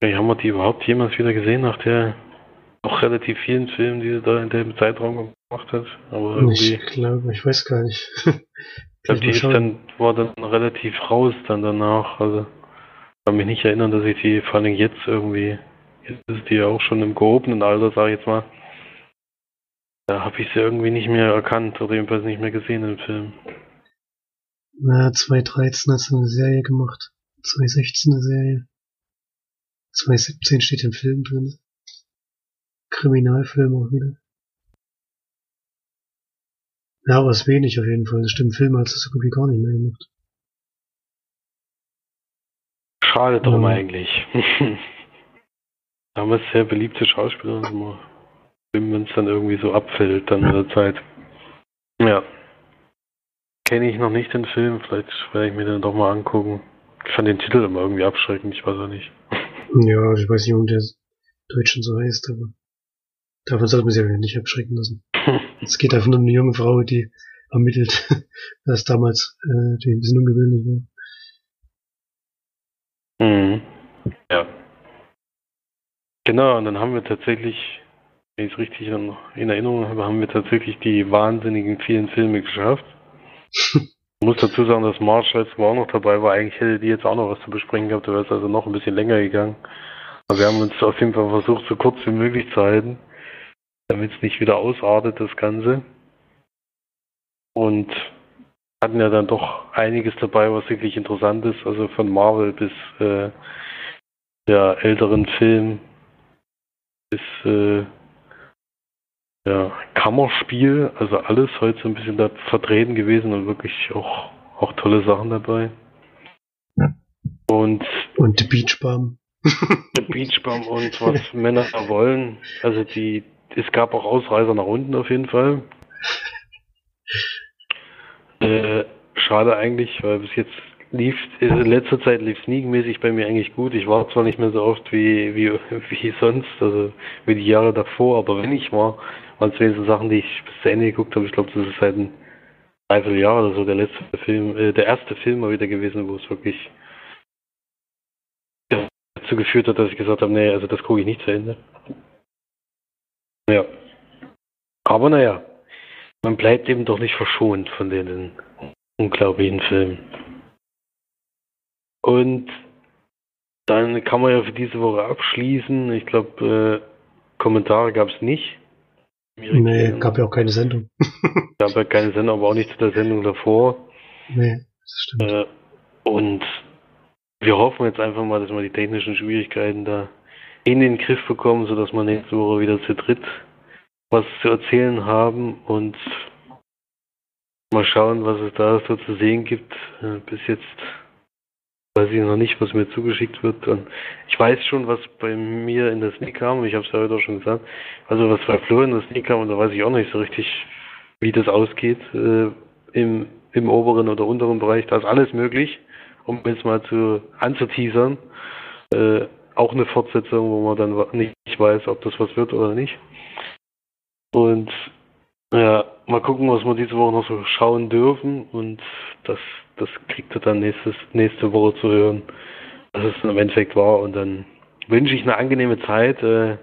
Ja, haben wir die überhaupt jemals wieder gesehen nach der noch relativ vielen Filmen, die sie da in dem Zeitraum gemacht hat? Aber irgendwie. Ich glaube, ich weiß gar nicht. ich glaube, die ist dann, war dann relativ raus dann danach. Also kann mich nicht erinnern, dass ich die vor allem jetzt irgendwie, jetzt ist die ja auch schon im gehobenen Alter, sag ich jetzt mal. Da habe ich sie irgendwie nicht mehr erkannt oder jedenfalls nicht mehr gesehen im Film. Na, 2013 hat sie eine Serie gemacht. 2016 eine Serie. 2017 steht im Film drin. Kriminalfilm auch wieder. Ja, aber es wenig auf jeden Fall. Das stimmt, Film hat sie so gut wie gar nicht mehr gemacht. Schade drum mhm. eigentlich. Damals sehr beliebte Schauspieler, wenn es dann irgendwie so abfällt dann mit der Zeit. Ja. Kenne ich noch nicht den Film, vielleicht werde ich mir den doch mal angucken. Ich fand den Titel immer irgendwie abschreckend, ich weiß auch nicht. Ja, ich weiß nicht, warum der Deutschen so heißt, aber davon sollte man sich ja nicht abschrecken lassen. es geht einfach um eine junge Frau, die ermittelt, was damals äh, ein bisschen ungewöhnlich war. Mhm. Ja. Genau, und dann haben wir tatsächlich, wenn ich es richtig in Erinnerung habe, haben wir tatsächlich die wahnsinnigen vielen Filme geschafft. Ich muss dazu sagen, dass Marshall war auch noch dabei war. Eigentlich hätte die jetzt auch noch was zu besprechen gehabt, da wäre es also noch ein bisschen länger gegangen. Aber wir haben uns auf jeden Fall versucht, so kurz wie möglich zu halten, damit es nicht wieder ausartet, das Ganze. Und hatten ja dann doch einiges dabei, was wirklich interessant ist, also von Marvel bis äh, ja, älteren Filmen bis äh, ja, Kammerspiel, also alles heute so ein bisschen da vertreten gewesen und wirklich auch, auch tolle Sachen dabei. Und, und die Beachbum. Der Beachbum und was Männer wollen. Also die, es gab auch Ausreißer nach unten auf jeden Fall. Äh, schade eigentlich, weil bis jetzt lief, in letzter Zeit lief sneakmäßig bei mir eigentlich gut. Ich war zwar nicht mehr so oft wie, wie, wie sonst, also wie die Jahre davor, aber wenn ich war, waren es wenigstens Sachen, die ich bis zu Ende geguckt habe. Ich glaube, das ist seit ein Dreivierteljahr oder so der letzte Film, äh, der erste Film mal wieder gewesen, wo es wirklich dazu geführt hat, dass ich gesagt habe, nee, also das gucke ich nicht zu Ende. Ja. Aber naja, man bleibt eben doch nicht verschont von den unglaublichen Filmen. Und dann kann man ja für diese Woche abschließen. Ich glaube, äh, Kommentare gab es nicht. Nee, gab ja auch keine Sendung. gab ja keine Sendung, aber auch nicht zu der Sendung davor. Nee, das stimmt. Äh, und wir hoffen jetzt einfach mal, dass wir die technischen Schwierigkeiten da in den Griff bekommen, sodass wir nächste Woche wieder zu dritt was zu erzählen haben und mal schauen, was es da so zu sehen gibt. Äh, bis jetzt weiß ich noch nicht, was mir zugeschickt wird. Und ich weiß schon, was bei mir in der Sneak kam. Ich habe es ja heute auch schon gesagt. Also was bei Flo in der Sneak kam, und da weiß ich auch nicht so richtig, wie das ausgeht äh, im, im oberen oder unteren Bereich. Da ist alles möglich, um jetzt mal zu anzuteasern. Äh, auch eine Fortsetzung, wo man dann nicht weiß, ob das was wird oder nicht. Und ja, mal gucken, was wir diese Woche noch so schauen dürfen. Und das das kriegt er dann nächstes, nächste Woche zu hören, was es im Endeffekt war. Und dann wünsche ich eine angenehme Zeit. Äh,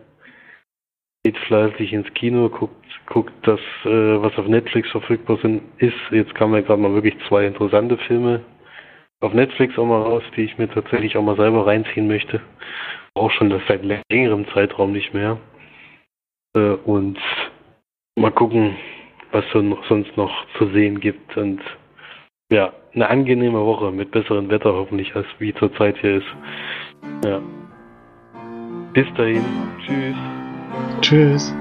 geht fleißig ins Kino, guckt, guckt das, äh, was auf Netflix verfügbar sind, ist. Jetzt kamen ja gerade mal wirklich zwei interessante Filme auf Netflix auch mal raus, die ich mir tatsächlich auch mal selber reinziehen möchte. Auch schon das seit längerem Zeitraum nicht mehr. Äh, und mal gucken, was so sonst noch zu sehen gibt. Und ja, eine angenehme Woche mit besserem Wetter hoffentlich, als wie zurzeit hier ist. Ja. Bis dahin. Tschüss. Tschüss.